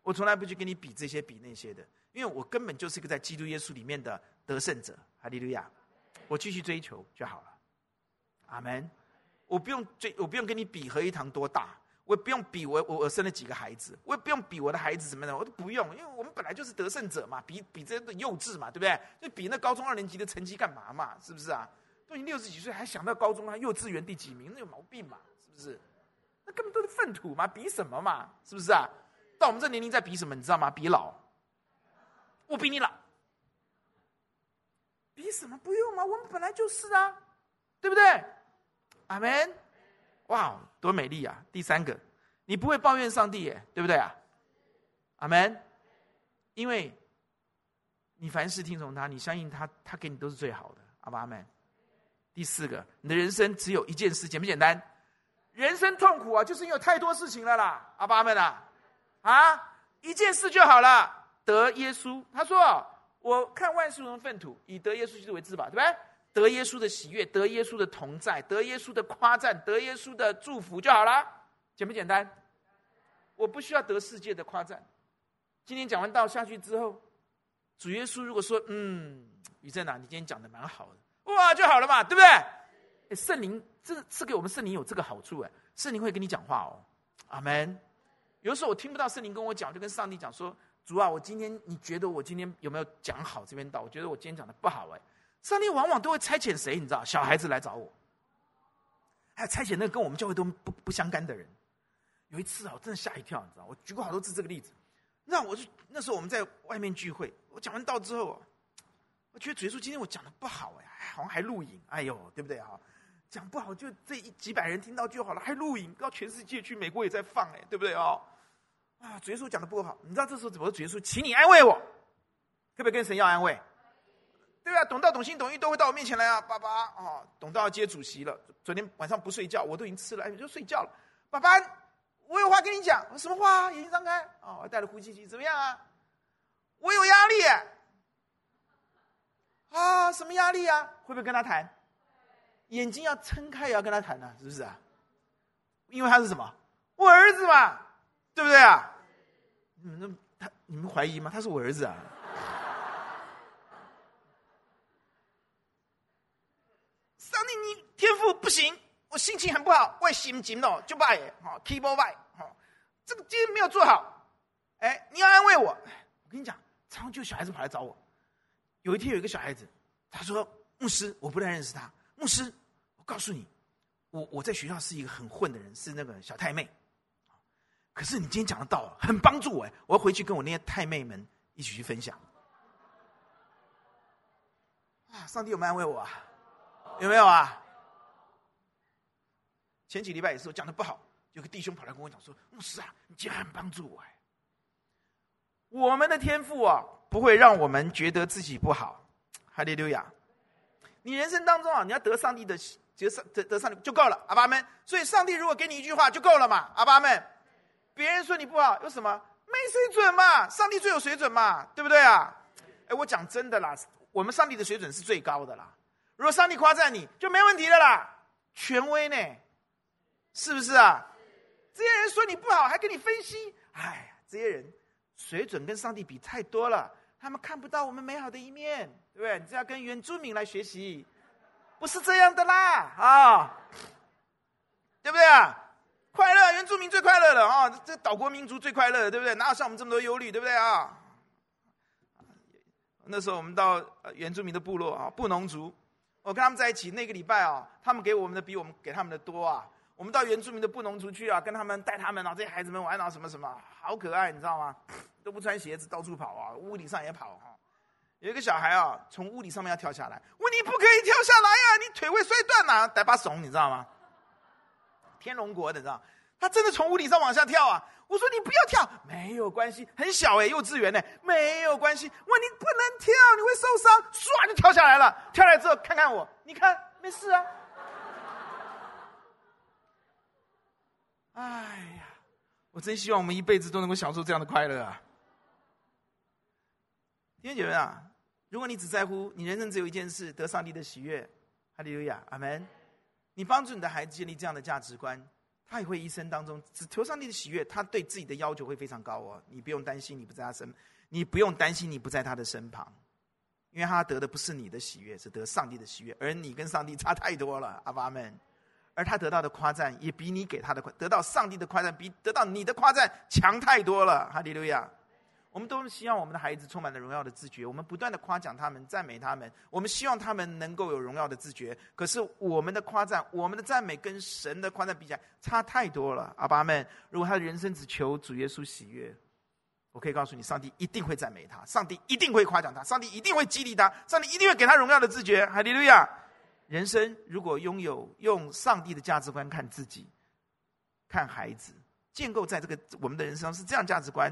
我从来不去跟你比这些比那些的，因为我根本就是一个在基督耶稣里面的得胜者，哈利路亚。我继续追求就好了，阿门。我不用追，我不用跟你比合一堂多大，我也不用比我我我生了几个孩子，我也不用比我的孩子怎么的，我都不用，因为我们本来就是得胜者嘛，比比这个幼稚嘛，对不对？就比那高中二年级的成绩干嘛嘛？是不是啊？都已经六十几岁，还想到高中啊、幼稚园第几名，那有毛病嘛？是不是？那根本都是粪土嘛，比什么嘛？是不是啊？到我们这年龄在比什么？你知道吗？比老，我比你老。比什么不用嘛？我们本来就是啊，对不对？阿门。哇，多美丽啊！第三个，你不会抱怨上帝耶，对不对啊？阿门。因为你凡事听从他，你相信他，他给你都是最好的。阿爸阿门。第四个，你的人生只有一件事，简不简单？人生痛苦啊，就是因为有太多事情了啦。阿爸阿门啊，啊，一件事就好了，得耶稣。他说。我看万事如粪土，以得耶稣基督为至宝，对不对？得耶稣的喜悦，得耶稣的同在，得耶稣的夸赞，得耶稣的祝福就好了，简不简单？我不需要得世界的夸赞，今天讲完道下去之后，主耶稣如果说：“嗯，于正啊，你今天讲的蛮好的，哇，就好了嘛，对不对？”圣灵这赐给我们圣灵有这个好处，哎，圣灵会跟你讲话哦，阿门。有时候我听不到圣灵跟我讲，就跟上帝讲说：“主啊，我今天你觉得我今天有没有讲好这边道？我觉得我今天讲的不好，哎。”上帝往往都会差遣谁？你知道，小孩子来找我，还有差遣那个跟我们教会都不不相干的人。有一次啊，我真的吓一跳，你知道，我举过好多次这个例子。那我就那时候我们在外面聚会，我讲完道之后，我觉得主耶稣今天我讲的不好哎，好像还录影，哎呦，对不对啊？讲不好就这一几百人听到就好了，还录影到全世界去，美国也在放哎，对不对哦？啊，主耶稣讲的不好，你知道这时候怎么？主耶稣，请你安慰我，可不可以跟神要安慰？对啊，懂道、懂心、懂义都会到我面前来啊！爸爸啊，懂道要接主席了。昨天晚上不睡觉，我都已经吃了，哎，就睡觉了。爸爸，我有话跟你讲。什么话？眼睛张开。哦，我带着呼吸机，怎么样啊？我有压力。啊，什么压力啊？会不会跟他谈？眼睛要撑开也要跟他谈呢，是不是啊？因为他是什么？我儿子嘛，对不对啊？你们那他，你们怀疑吗？他是我儿子啊。上帝，你天赋不行，我心情很不好，我心情哦就败，哈，keyboard 败，哈，这个今天没有做好，哎，你要安慰我，我跟你讲，常常就小孩子跑来找我，有一天有一个小孩子，他说，牧师，我不太认识他，牧师，我告诉你，我我在学校是一个很混的人，是那个小太妹，可是你今天讲的道很帮助我，我要回去跟我那些太妹们一起去分享，啊，上帝有没有安慰我啊？有没有啊？前几礼拜也是我讲的不好，有个弟兄跑来跟我讲说：“牧师啊，你竟然帮助我哎！”我们的天赋啊，不会让我们觉得自己不好。哈利路亚！你人生当中啊，你要得上帝的，得上得得上帝就够了，阿爸们。所以上帝如果给你一句话就够了嘛，阿爸们。别人说你不好，有什么？没水准嘛，上帝最有水准嘛，对不对啊？哎，我讲真的啦，我们上帝的水准是最高的啦。如果上帝夸赞你，就没问题了啦，权威呢？是不是啊？这些人说你不好，还跟你分析，哎呀，这些人水准跟上帝比太多了，他们看不到我们美好的一面，对不对？你这要跟原住民来学习，不是这样的啦，啊，对不对啊？快乐，原住民最快乐了啊！这岛国民族最快乐，对不对？哪有像我们这么多忧虑，对不对啊？那时候我们到原住民的部落啊，布农族。我跟他们在一起那个礼拜啊，他们给我们的比我们给他们的多啊。我们到原住民的布农族去啊，跟他们带他们啊，这些孩子们玩啊什么什么，好可爱，你知道吗？都不穿鞋子到处跑啊，屋顶上也跑、啊。有一个小孩啊，从屋顶上面要跳下来，问你不可以跳下来呀、啊，你腿会摔断呐、啊，带把怂，你知道吗？天龙国的，你知道。他真的从屋顶上往下跳啊！我说你不要跳，没有关系，很小哎，幼稚园呢，没有关系。我你不能跳，你会受伤。唰就跳下来了，跳下来之后看看我，你看没事啊。哎呀，我真希望我们一辈子都能够享受这样的快乐啊！弟兄姐妹啊，如果你只在乎你人生只有一件事，得上帝的喜悦，哈利路亚，阿门。你帮助你的孩子建立这样的价值观。他也会一生当中只求上帝的喜悦，他对自己的要求会非常高哦。你不用担心，你不在他身，你不用担心你不在他的身旁，因为他得的不是你的喜悦，是得上帝的喜悦，而你跟上帝差太多了，阿爸们。而他得到的夸赞也比你给他的夸，得到上帝的夸赞比得到你的夸赞强太多了，哈利路亚。我们都希望我们的孩子充满了荣耀的自觉，我们不断的夸奖他们、赞美他们，我们希望他们能够有荣耀的自觉。可是我们的夸赞、我们的赞美跟神的夸赞比起来差太多了，阿爸们。如果他的人生只求主耶稣喜悦，我可以告诉你，上帝一定会赞美他，上帝一定会夸奖他，上帝一定会激励他，上帝一定会给他荣耀的自觉。哈利路亚！人生如果拥有用上帝的价值观看自己、看孩子，建构在这个我们的人生是这样价值观。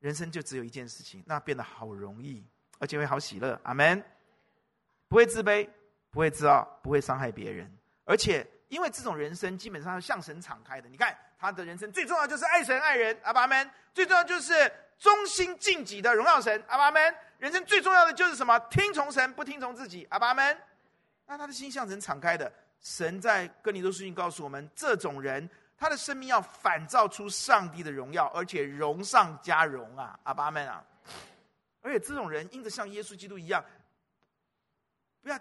人生就只有一件事情，那变得好容易，而且会好喜乐。阿门。不会自卑，不会自傲，不会伤害别人，而且因为这种人生基本上是向神敞开的。你看他的人生最重要就是爱神爱人，阿爸们。最重要就是忠心尽己的荣耀神，阿爸们。人生最重要的就是什么？听从神，不听从自己，阿爸们。那他的心向神敞开的，神在哥林多书信告诉我们，这种人。他的生命要反照出上帝的荣耀，而且荣上加荣啊！阿爸们啊！而且这种人因着像耶稣基督一样，不要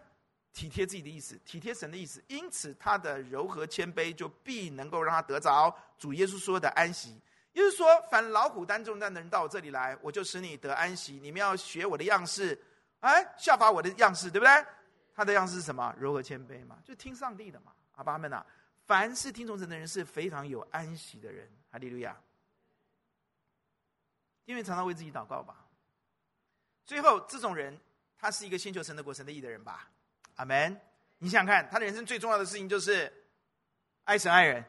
体贴自己的意思，体贴神的意思。因此，他的柔和谦卑就必能够让他得着主耶稣说的安息。也就是说，凡劳苦担重担的人到我这里来，我就使你得安息。你们要学我的样式，哎，效法我的样式，对不对？他的样式是什么？柔和谦卑嘛，就听上帝的嘛。阿爸们啊，凡是听从神的人是非常有安息的人。哈利路亚。因为常常为自己祷告吧。最后，这种人他是一个先求神的国、神的义的人吧？阿门。你想看，他的人生最重要的事情就是爱神爱人，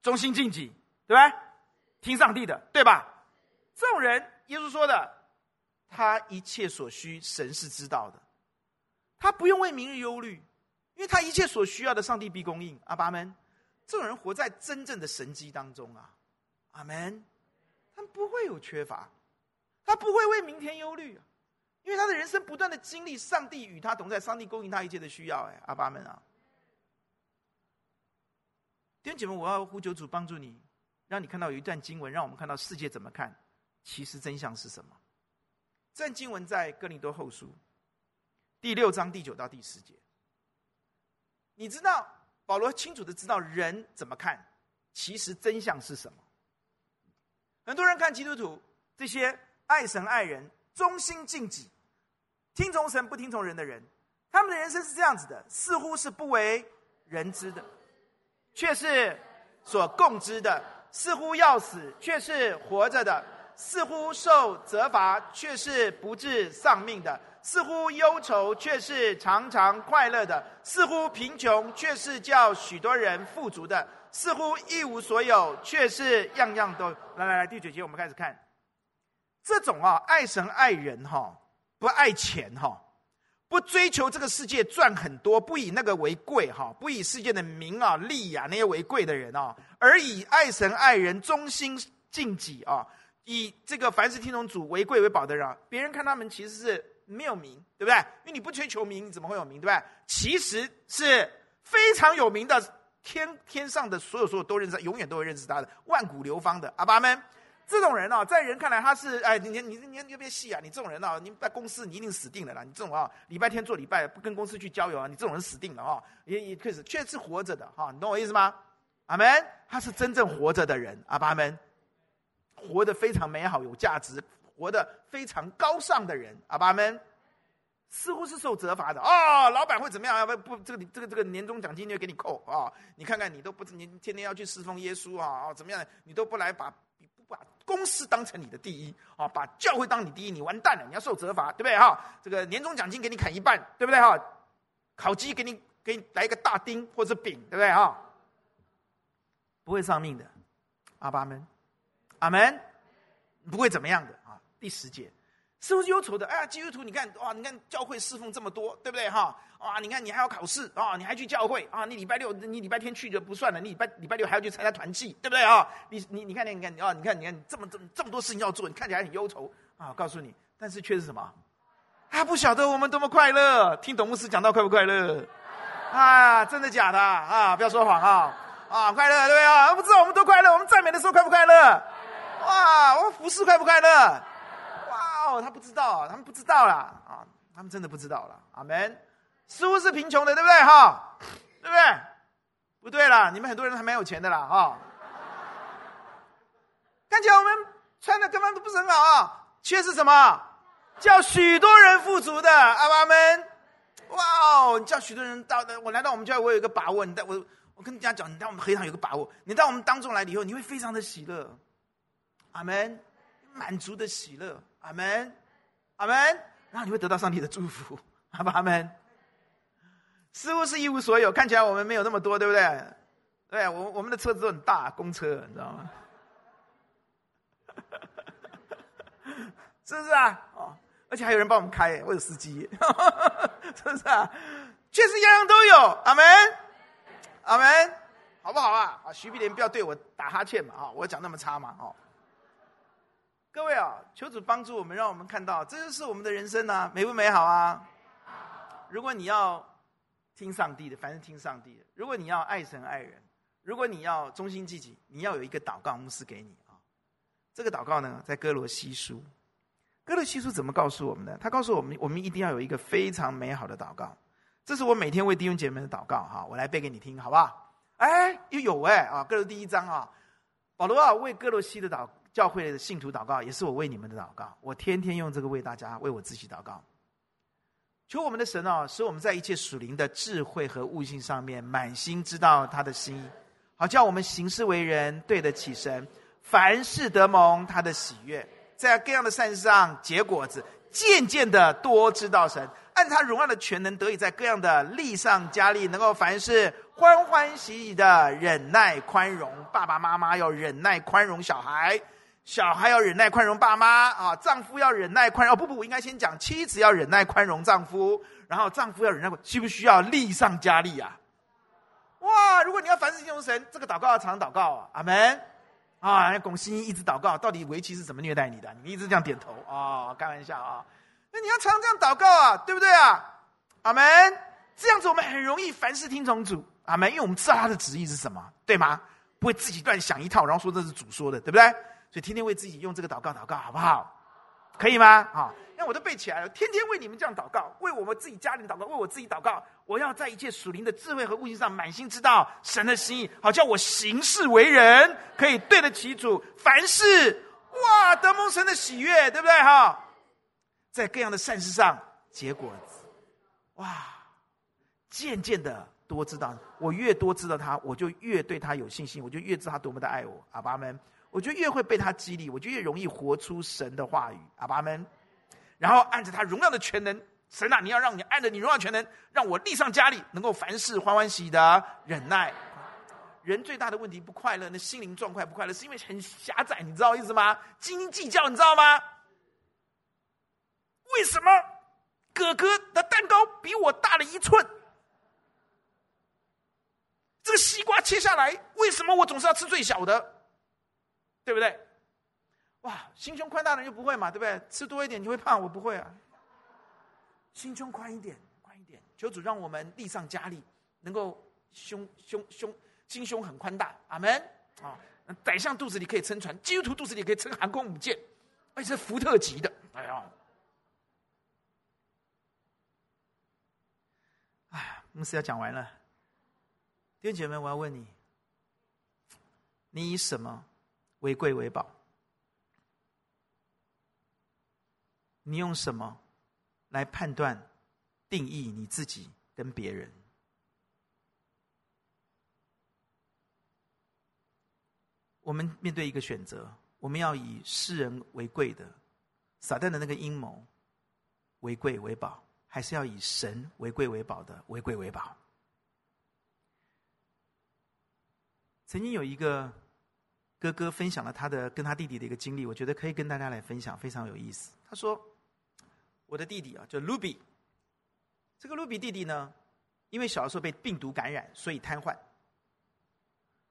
忠心尽己，对吧？听上帝的，对吧？这种人，耶稣说的，他一切所需，神是知道的，他不用为明日忧虑，因为他一切所需要的，上帝必供应。阿爸们，这种人活在真正的神机当中啊！阿门，他不会有缺乏，他不会为明天忧虑啊。因为他的人生不断的经历上帝与他同在，上帝供应他一切的需要。哎，阿爸们啊，弟兄姐妹，我要呼求主帮助你，让你看到有一段经文，让我们看到世界怎么看，其实真相是什么。这段经文在哥林多后书第六章第九到第十节。你知道保罗清楚的知道人怎么看，其实真相是什么？很多人看基督徒这些爱神爱人、忠心尽己。听从神不听从人的人，他们的人生是这样子的：似乎是不为人知的，却是所共知的；似乎要死，却是活着的；似乎受责罚，却是不致丧命的；似乎忧愁，却是常常快乐的；似乎贫穷，却是叫许多人富足的；似乎一无所有，却是样样都……来来来，第九节我们开始看，这种啊，爱神爱人哈。不爱钱哈，不追求这个世界赚很多，不以那个为贵哈，不以世界的名啊利啊那些为贵的人啊，而以爱神爱人、忠心尽己啊，以这个凡事听从主为贵为宝的人，别人看他们其实是没有名，对不对？因为你不追求名，你怎么会有名，对不对？其实是非常有名的，天天上的所有所有都认识，永远都会认识他的，万古流芳的阿爸们。这种人哦，在人看来他是哎，你你你你你别戏啊！你这种人哦，你在公司你一定死定了啦！你这种啊，礼拜天做礼拜不跟公司去郊游啊，你这种人死定了啊！也也确实确实活着的哈，你懂我意思吗？阿门！他是真正活着的人，阿爸们，活得非常美好有价值，活得非常高尚的人，阿爸们，似乎是受责罚的哦，老板会怎么样？要不不，这个这个这个年终奖金就给你扣啊！你看看你都不你天天要去侍奉耶稣啊啊，怎么样？你都不来把不。把公司当成你的第一啊，把教会当你第一，你完蛋了，你要受责罚，对不对哈？这个年终奖金给你砍一半，对不对哈？烤鸡给你给你来一个大丁或者饼，对不对哈？不会丧命的，阿爸们，阿门，不会怎么样的。第十节。是不是忧愁的？哎呀，基督徒，你看哇，你看教会侍奉这么多，对不对哈？啊，你看你还要考试啊，你还去教会啊？你礼拜六、你礼拜天去就不算了，你礼拜礼拜六还要去参加团契，对不对啊？你你你看你看你啊，你看你看这么这么这么多事情要做，你看起来很忧愁啊。告诉你，但是却是什么？还不晓得我们多么快乐。听董牧师讲到快不快乐？啊，真的假的啊？不要说谎啊！啊，快乐对啊？不知道我们多快乐，我们赞美的时候快不快乐？哇，我们服侍快不快乐？哦，他不知道，他们不知道啦，啊，他们真的不知道了。阿门。似乎是贫穷的，对不对？哈，对不对？不对啦，你们很多人还蛮有钱的啦，哈。看起来我们穿的根本都不是很好啊，却是什么？叫许多人富足的，阿爸们。哇哦，你叫许多人到的，我来到我们教会，我有一个把握。你带我，我跟大家讲，你到我们会堂有个把握，你到我们当中来了以后，你会非常的喜乐。阿门。满足的喜乐，阿门，阿门，然后你会得到上帝的祝福，阿爸阿门。似乎是一无所有，看起来我们没有那么多，对不对？对，我我们的车子都很大，公车，你知道吗？是不是啊？哦，而且还有人帮我们开，我有司机，是不是啊？确实样样都有，阿门，阿门，好不好啊？啊，徐碧莲不要对我打哈欠嘛，啊，我讲那么差嘛，哦。各位啊，求主帮助我们，让我们看到，这就是我们的人生呢、啊，美不美好啊？如果你要听上帝的，凡是听上帝的；如果你要爱神爱人，如果你要忠心记己，你要有一个祷告牧师给你啊。这个祷告呢，在哥罗西书。哥罗西书怎么告诉我们的？他告诉我们，我们一定要有一个非常美好的祷告。这是我每天为弟兄姐妹的祷告哈，我来背给你听，好不好？哎，又有哎啊，哥罗第一章啊，保罗啊为哥罗西的祷教会的信徒祷告，也是我为你们的祷告。我天天用这个为大家为我自己祷告。求我们的神啊，使我们在一切属灵的智慧和悟性上面满心知道他的心意，好叫我们行事为人对得起神，凡事得蒙他的喜悦。在各样的善事上结果子，渐渐的多知道神，按他荣耀的全能，得以在各样的力上加力，能够凡事欢欢喜喜的忍耐宽容。爸爸妈妈要忍耐宽容小孩，小孩要忍耐宽容爸妈啊，丈夫要忍耐宽容。哦，不不，我应该先讲妻子要忍耐宽容丈夫，然后丈夫要忍耐，需不需要力上加力啊？哇！如果你要凡事听从神，这个祷告要常祷告啊，阿门。啊，龚欣一直祷告，到底围棋是怎么虐待你的？你们一直这样点头啊，开玩笑啊。那你要常这样祷告啊，对不对啊？阿门。这样子我们很容易凡事听从主，阿门。因为我们知道他的旨意是什么，对吗？不会自己乱想一套，然后说这是主说的，对不对？所以天天为自己用这个祷告祷告，好不好？可以吗？啊，那我都背起来了，天天为你们这样祷告，为我们自己家人祷告，为我自己祷告。我要在一切属灵的智慧和悟性上满心知道神的心意，好叫我行事为人可以对得起主，凡事哇得蒙神的喜悦，对不对哈？在各样的善事上结果，哇，渐渐的多知道，我越多知道他，我就越对他有信心，我就越知道他多么的爱我，阿爸们，我就越会被他激励，我就越容易活出神的话语，阿爸们，然后按着他荣耀的全能。神啊，你要让你按着你荣耀全能，让我立上加力，能够凡事欢欢喜喜的忍耐。人最大的问题不快乐，那心灵状况不快乐，是因为很狭窄，你知道意思吗？斤斤计较，你知道吗？为什么哥哥的蛋糕比我大了一寸？这个西瓜切下来，为什么我总是要吃最小的？对不对？哇，心胸宽大的人就不会嘛，对不对？吃多一点你会胖，我不会啊。心胸宽一点，宽一点。求主让我们力上加力，能够胸胸胸心胸很宽大。阿门啊！宰相肚子里可以撑船，基督徒肚子里可以撑航空母舰，而且是福特级的。哎呀，哎，牧师要讲完了。弟兄姐妹，我要问你：你以什么为贵为宝？你用什么？来判断、定义你自己跟别人。我们面对一个选择：我们要以世人为贵的撒旦的那个阴谋为贵为宝，还是要以神为贵为宝的为贵为宝？曾经有一个哥哥分享了他的跟他弟弟的一个经历，我觉得可以跟大家来分享，非常有意思。他说。我的弟弟啊，叫卢比。这个卢比弟弟呢，因为小时候被病毒感染，所以瘫痪。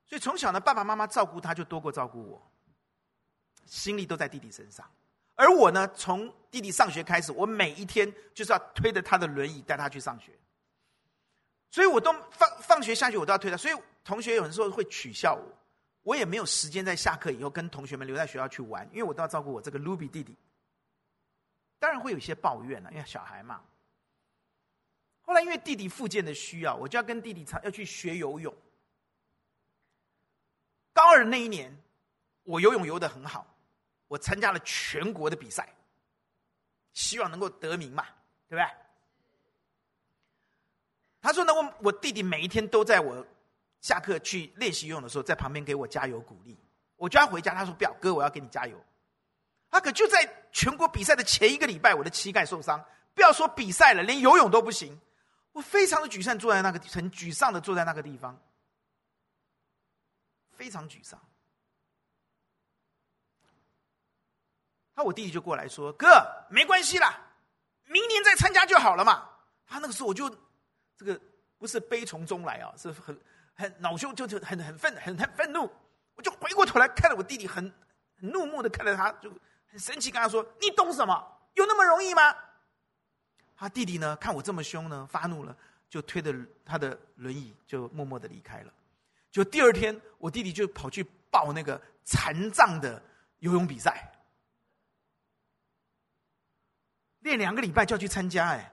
所以从小呢，爸爸妈妈照顾他就多过照顾我，心力都在弟弟身上。而我呢，从弟弟上学开始，我每一天就是要推着他的轮椅带他去上学。所以我都放放学下去，我都要推他。所以同学有的时候会取笑我，我也没有时间在下课以后跟同学们留在学校去玩，因为我都要照顾我这个卢比弟弟。当然会有一些抱怨了，因为小孩嘛。后来因为弟弟复健的需要，我就要跟弟弟要去学游泳。高二那一年，我游泳游得很好，我参加了全国的比赛，希望能够得名嘛，对不对？他说呢，我我弟弟每一天都在我下课去练习游泳的时候，在旁边给我加油鼓励。我叫他回家，他说：“表哥，我要给你加油。”他可就在全国比赛的前一个礼拜，我的膝盖受伤，不要说比赛了，连游泳都不行。我非常的沮丧，坐在那个很沮丧的坐在那个地方，非常沮丧。他我弟弟就过来说：“哥，没关系啦，明年再参加就好了嘛。”他那个时候我就这个不是悲从中来啊，是很很恼羞，就就很很愤很很愤怒。我就回过头来看着我弟弟很，很怒目的看着他，就。很生气，跟他说：“你懂什么？有那么容易吗？”他弟弟呢，看我这么凶呢，发怒了，就推着他的轮椅，就默默的离开了。就第二天，我弟弟就跑去报那个残障的游泳比赛，练两个礼拜就要去参加，哎，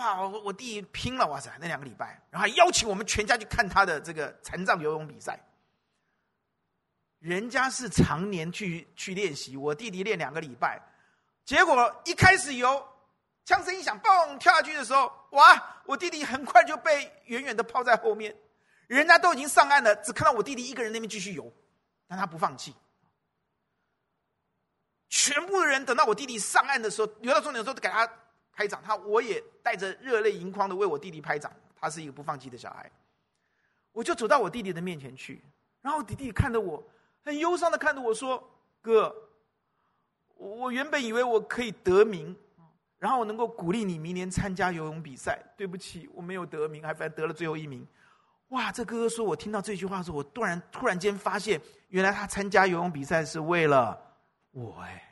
哇！我我弟弟拼了，哇塞，那两个礼拜，然后还邀请我们全家去看他的这个残障游泳比赛。人家是常年去去练习，我弟弟练两个礼拜，结果一开始游，枪声一响，嘣，跳下去的时候，哇！我弟弟很快就被远远的抛在后面，人家都已经上岸了，只看到我弟弟一个人那边继续游，但他不放弃。全部的人等到我弟弟上岸的时候，游到终点的时候，都给他拍掌，他我也带着热泪盈眶的为我弟弟拍掌。他是一个不放弃的小孩，我就走到我弟弟的面前去，然后弟弟看着我。很忧伤的看着我说：“哥，我原本以为我可以得名，然后我能够鼓励你明年参加游泳比赛。对不起，我没有得名，还反得了最后一名。”哇！这哥哥说，我听到这句话的时候，我突然突然间发现，原来他参加游泳比赛是为了我哎。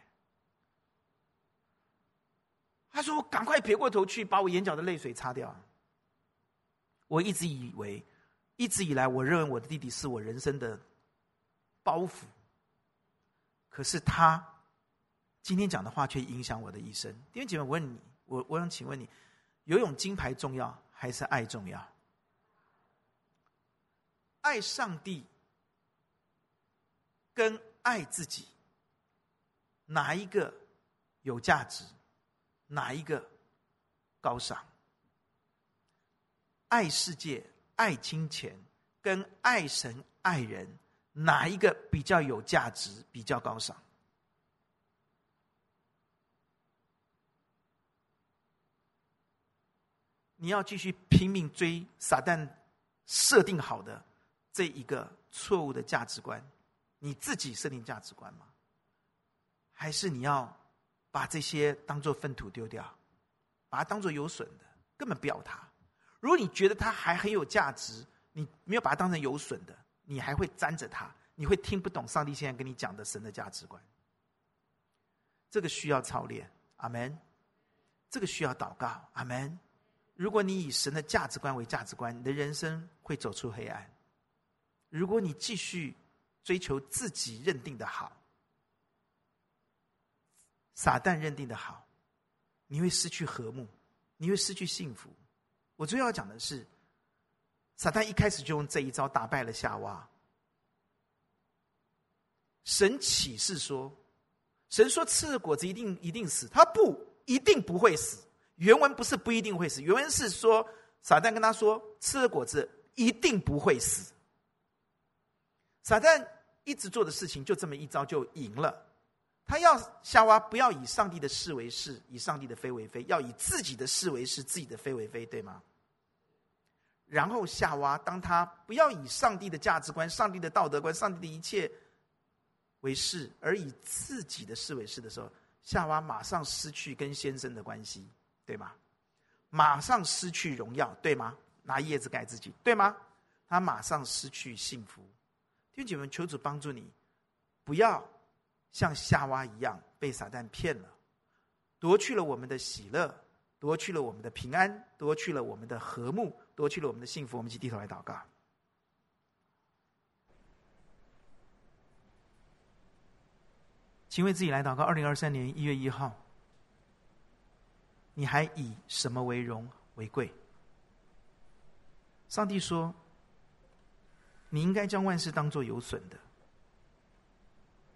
他说：“赶快撇过头去，把我眼角的泪水擦掉。”我一直以为，一直以来，我认为我的弟弟是我人生的。包袱，可是他今天讲的话却影响我的一生。弟兄姐妹，我问你，我我想请问你，游泳金牌重要还是爱重要？爱上帝跟爱自己，哪一个有价值？哪一个高尚？爱世界、爱金钱，跟爱神、爱人。哪一个比较有价值，比较高尚？你要继续拼命追撒旦设定好的这一个错误的价值观，你自己设定价值观吗？还是你要把这些当做粪土丢掉，把它当做有损的，根本不要它？如果你觉得它还很有价值，你没有把它当成有损的。你还会沾着它，你会听不懂上帝现在跟你讲的神的价值观。这个需要操练，阿门。这个需要祷告，阿门。如果你以神的价值观为价值观，你的人生会走出黑暗。如果你继续追求自己认定的好，撒旦认定的好，你会失去和睦，你会失去幸福。我最要讲的是。撒旦一开始就用这一招打败了夏娃。神启示说：“神说吃了果子一定一定死。”他不一定不会死。原文不是不一定会死，原文是说撒旦跟他说：“吃了果子一定不会死。”撒旦一直做的事情就这么一招就赢了。他要夏娃不要以上帝的是为是，以上帝的非为非，要以自己的是为是，自己的非为非，对吗？然后夏娃，当他不要以上帝的价值观、上帝的道德观、上帝的一切为是，而以自己的是为是的时候，夏娃马上失去跟先生的关系，对吗？马上失去荣耀，对吗？拿叶子盖自己，对吗？他马上失去幸福。弟兄姐妹们，求主帮助你，不要像夏娃一样被撒旦骗了，夺去了我们的喜乐。夺去了我们的平安，夺去了我们的和睦，夺去了我们的幸福。我们一起低头来祷告，请为自己来祷告。二零二三年一月一号，你还以什么为荣为贵？上帝说，你应该将万事当作有损的，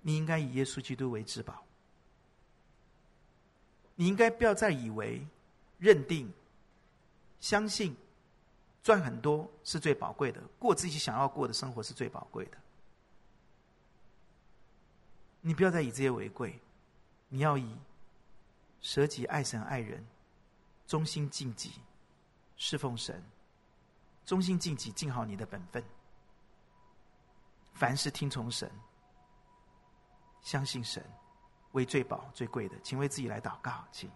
你应该以耶稣基督为至宝，你应该不要再以为。认定、相信，赚很多是最宝贵的，过自己想要过的生活是最宝贵的。你不要再以这些为贵，你要以舍己爱神爱人，忠心尽己侍奉神，忠心尽己尽好你的本分，凡事听从神，相信神为最宝最贵的，请为自己来祷告，请。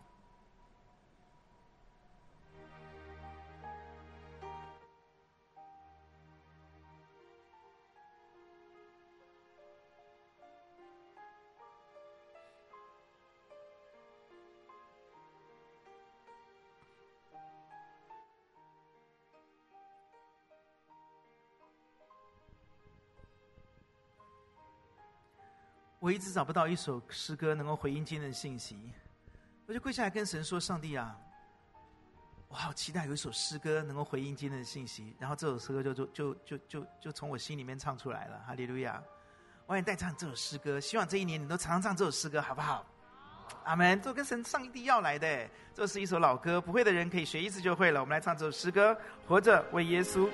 我一直找不到一首诗歌能够回应今天的信息，我就跪下来跟神说：“上帝啊，我好期待有一首诗歌能够回应今天的信息。”然后这首诗歌就就就就就就从我心里面唱出来了。哈利路亚！我也带唱这首诗歌，希望这一年你都常常唱这首诗歌，好不好？阿门！这跟神上帝要来的，这是一首老歌，不会的人可以学一次就会了。我们来唱这首诗歌，《活着为耶稣》。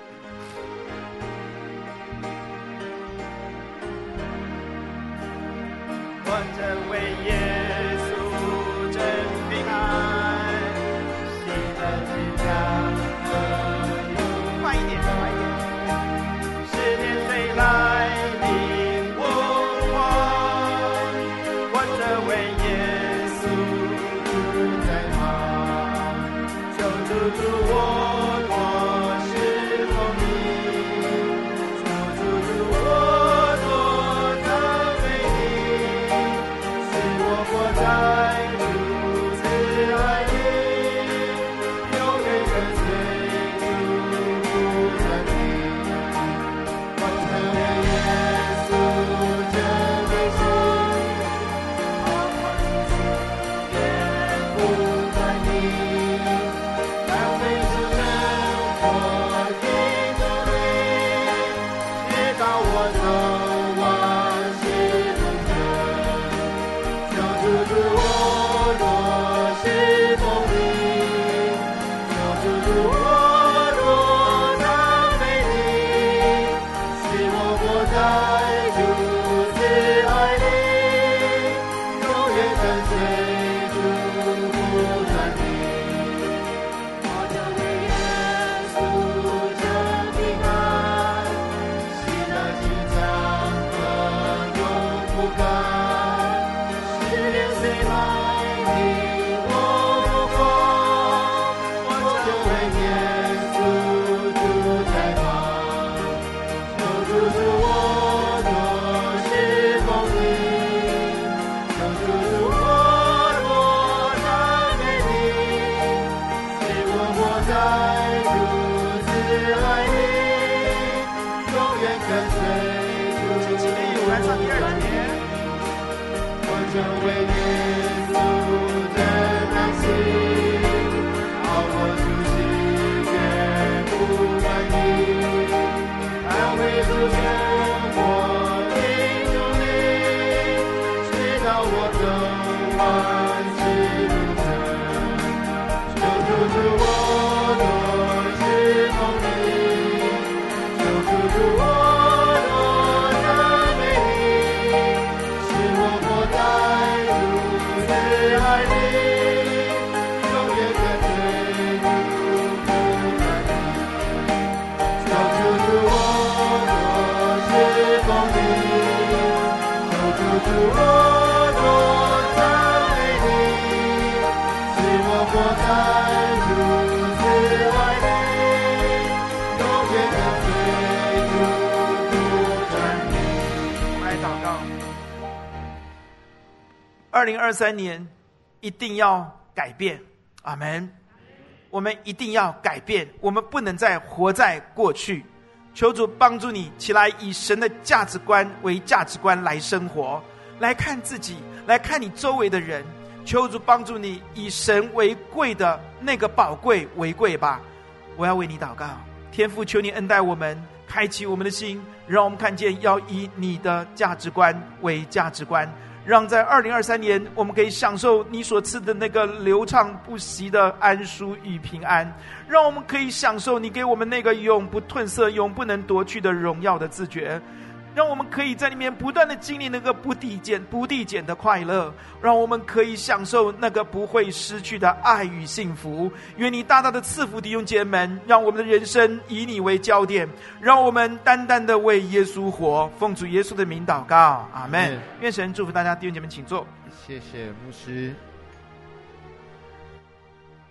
二零二三年一定要改变，阿门。我们一定要改变，我们不能再活在过去。求主帮助你起来，以神的价值观为价值观来生活，来看自己，来看你周围的人。求主帮助你以神为贵的那个宝贵为贵吧。我要为你祷告，天父，求你恩待我们，开启我们的心，让我们看见要以你的价值观为价值观。让在二零二三年，我们可以享受你所赐的那个流畅不息的安舒与平安。让我们可以享受你给我们那个永不褪色、永不能夺去的荣耀的自觉。让我们可以在里面不断的经历那个不递减、不递减的快乐，让我们可以享受那个不会失去的爱与幸福。愿你大大的赐福弟兄姐妹们，让我们的人生以你为焦点，让我们单单的为耶稣活，奉主耶稣的名祷告，阿门。愿神祝福大家，弟兄姐妹们，请坐。谢谢牧师。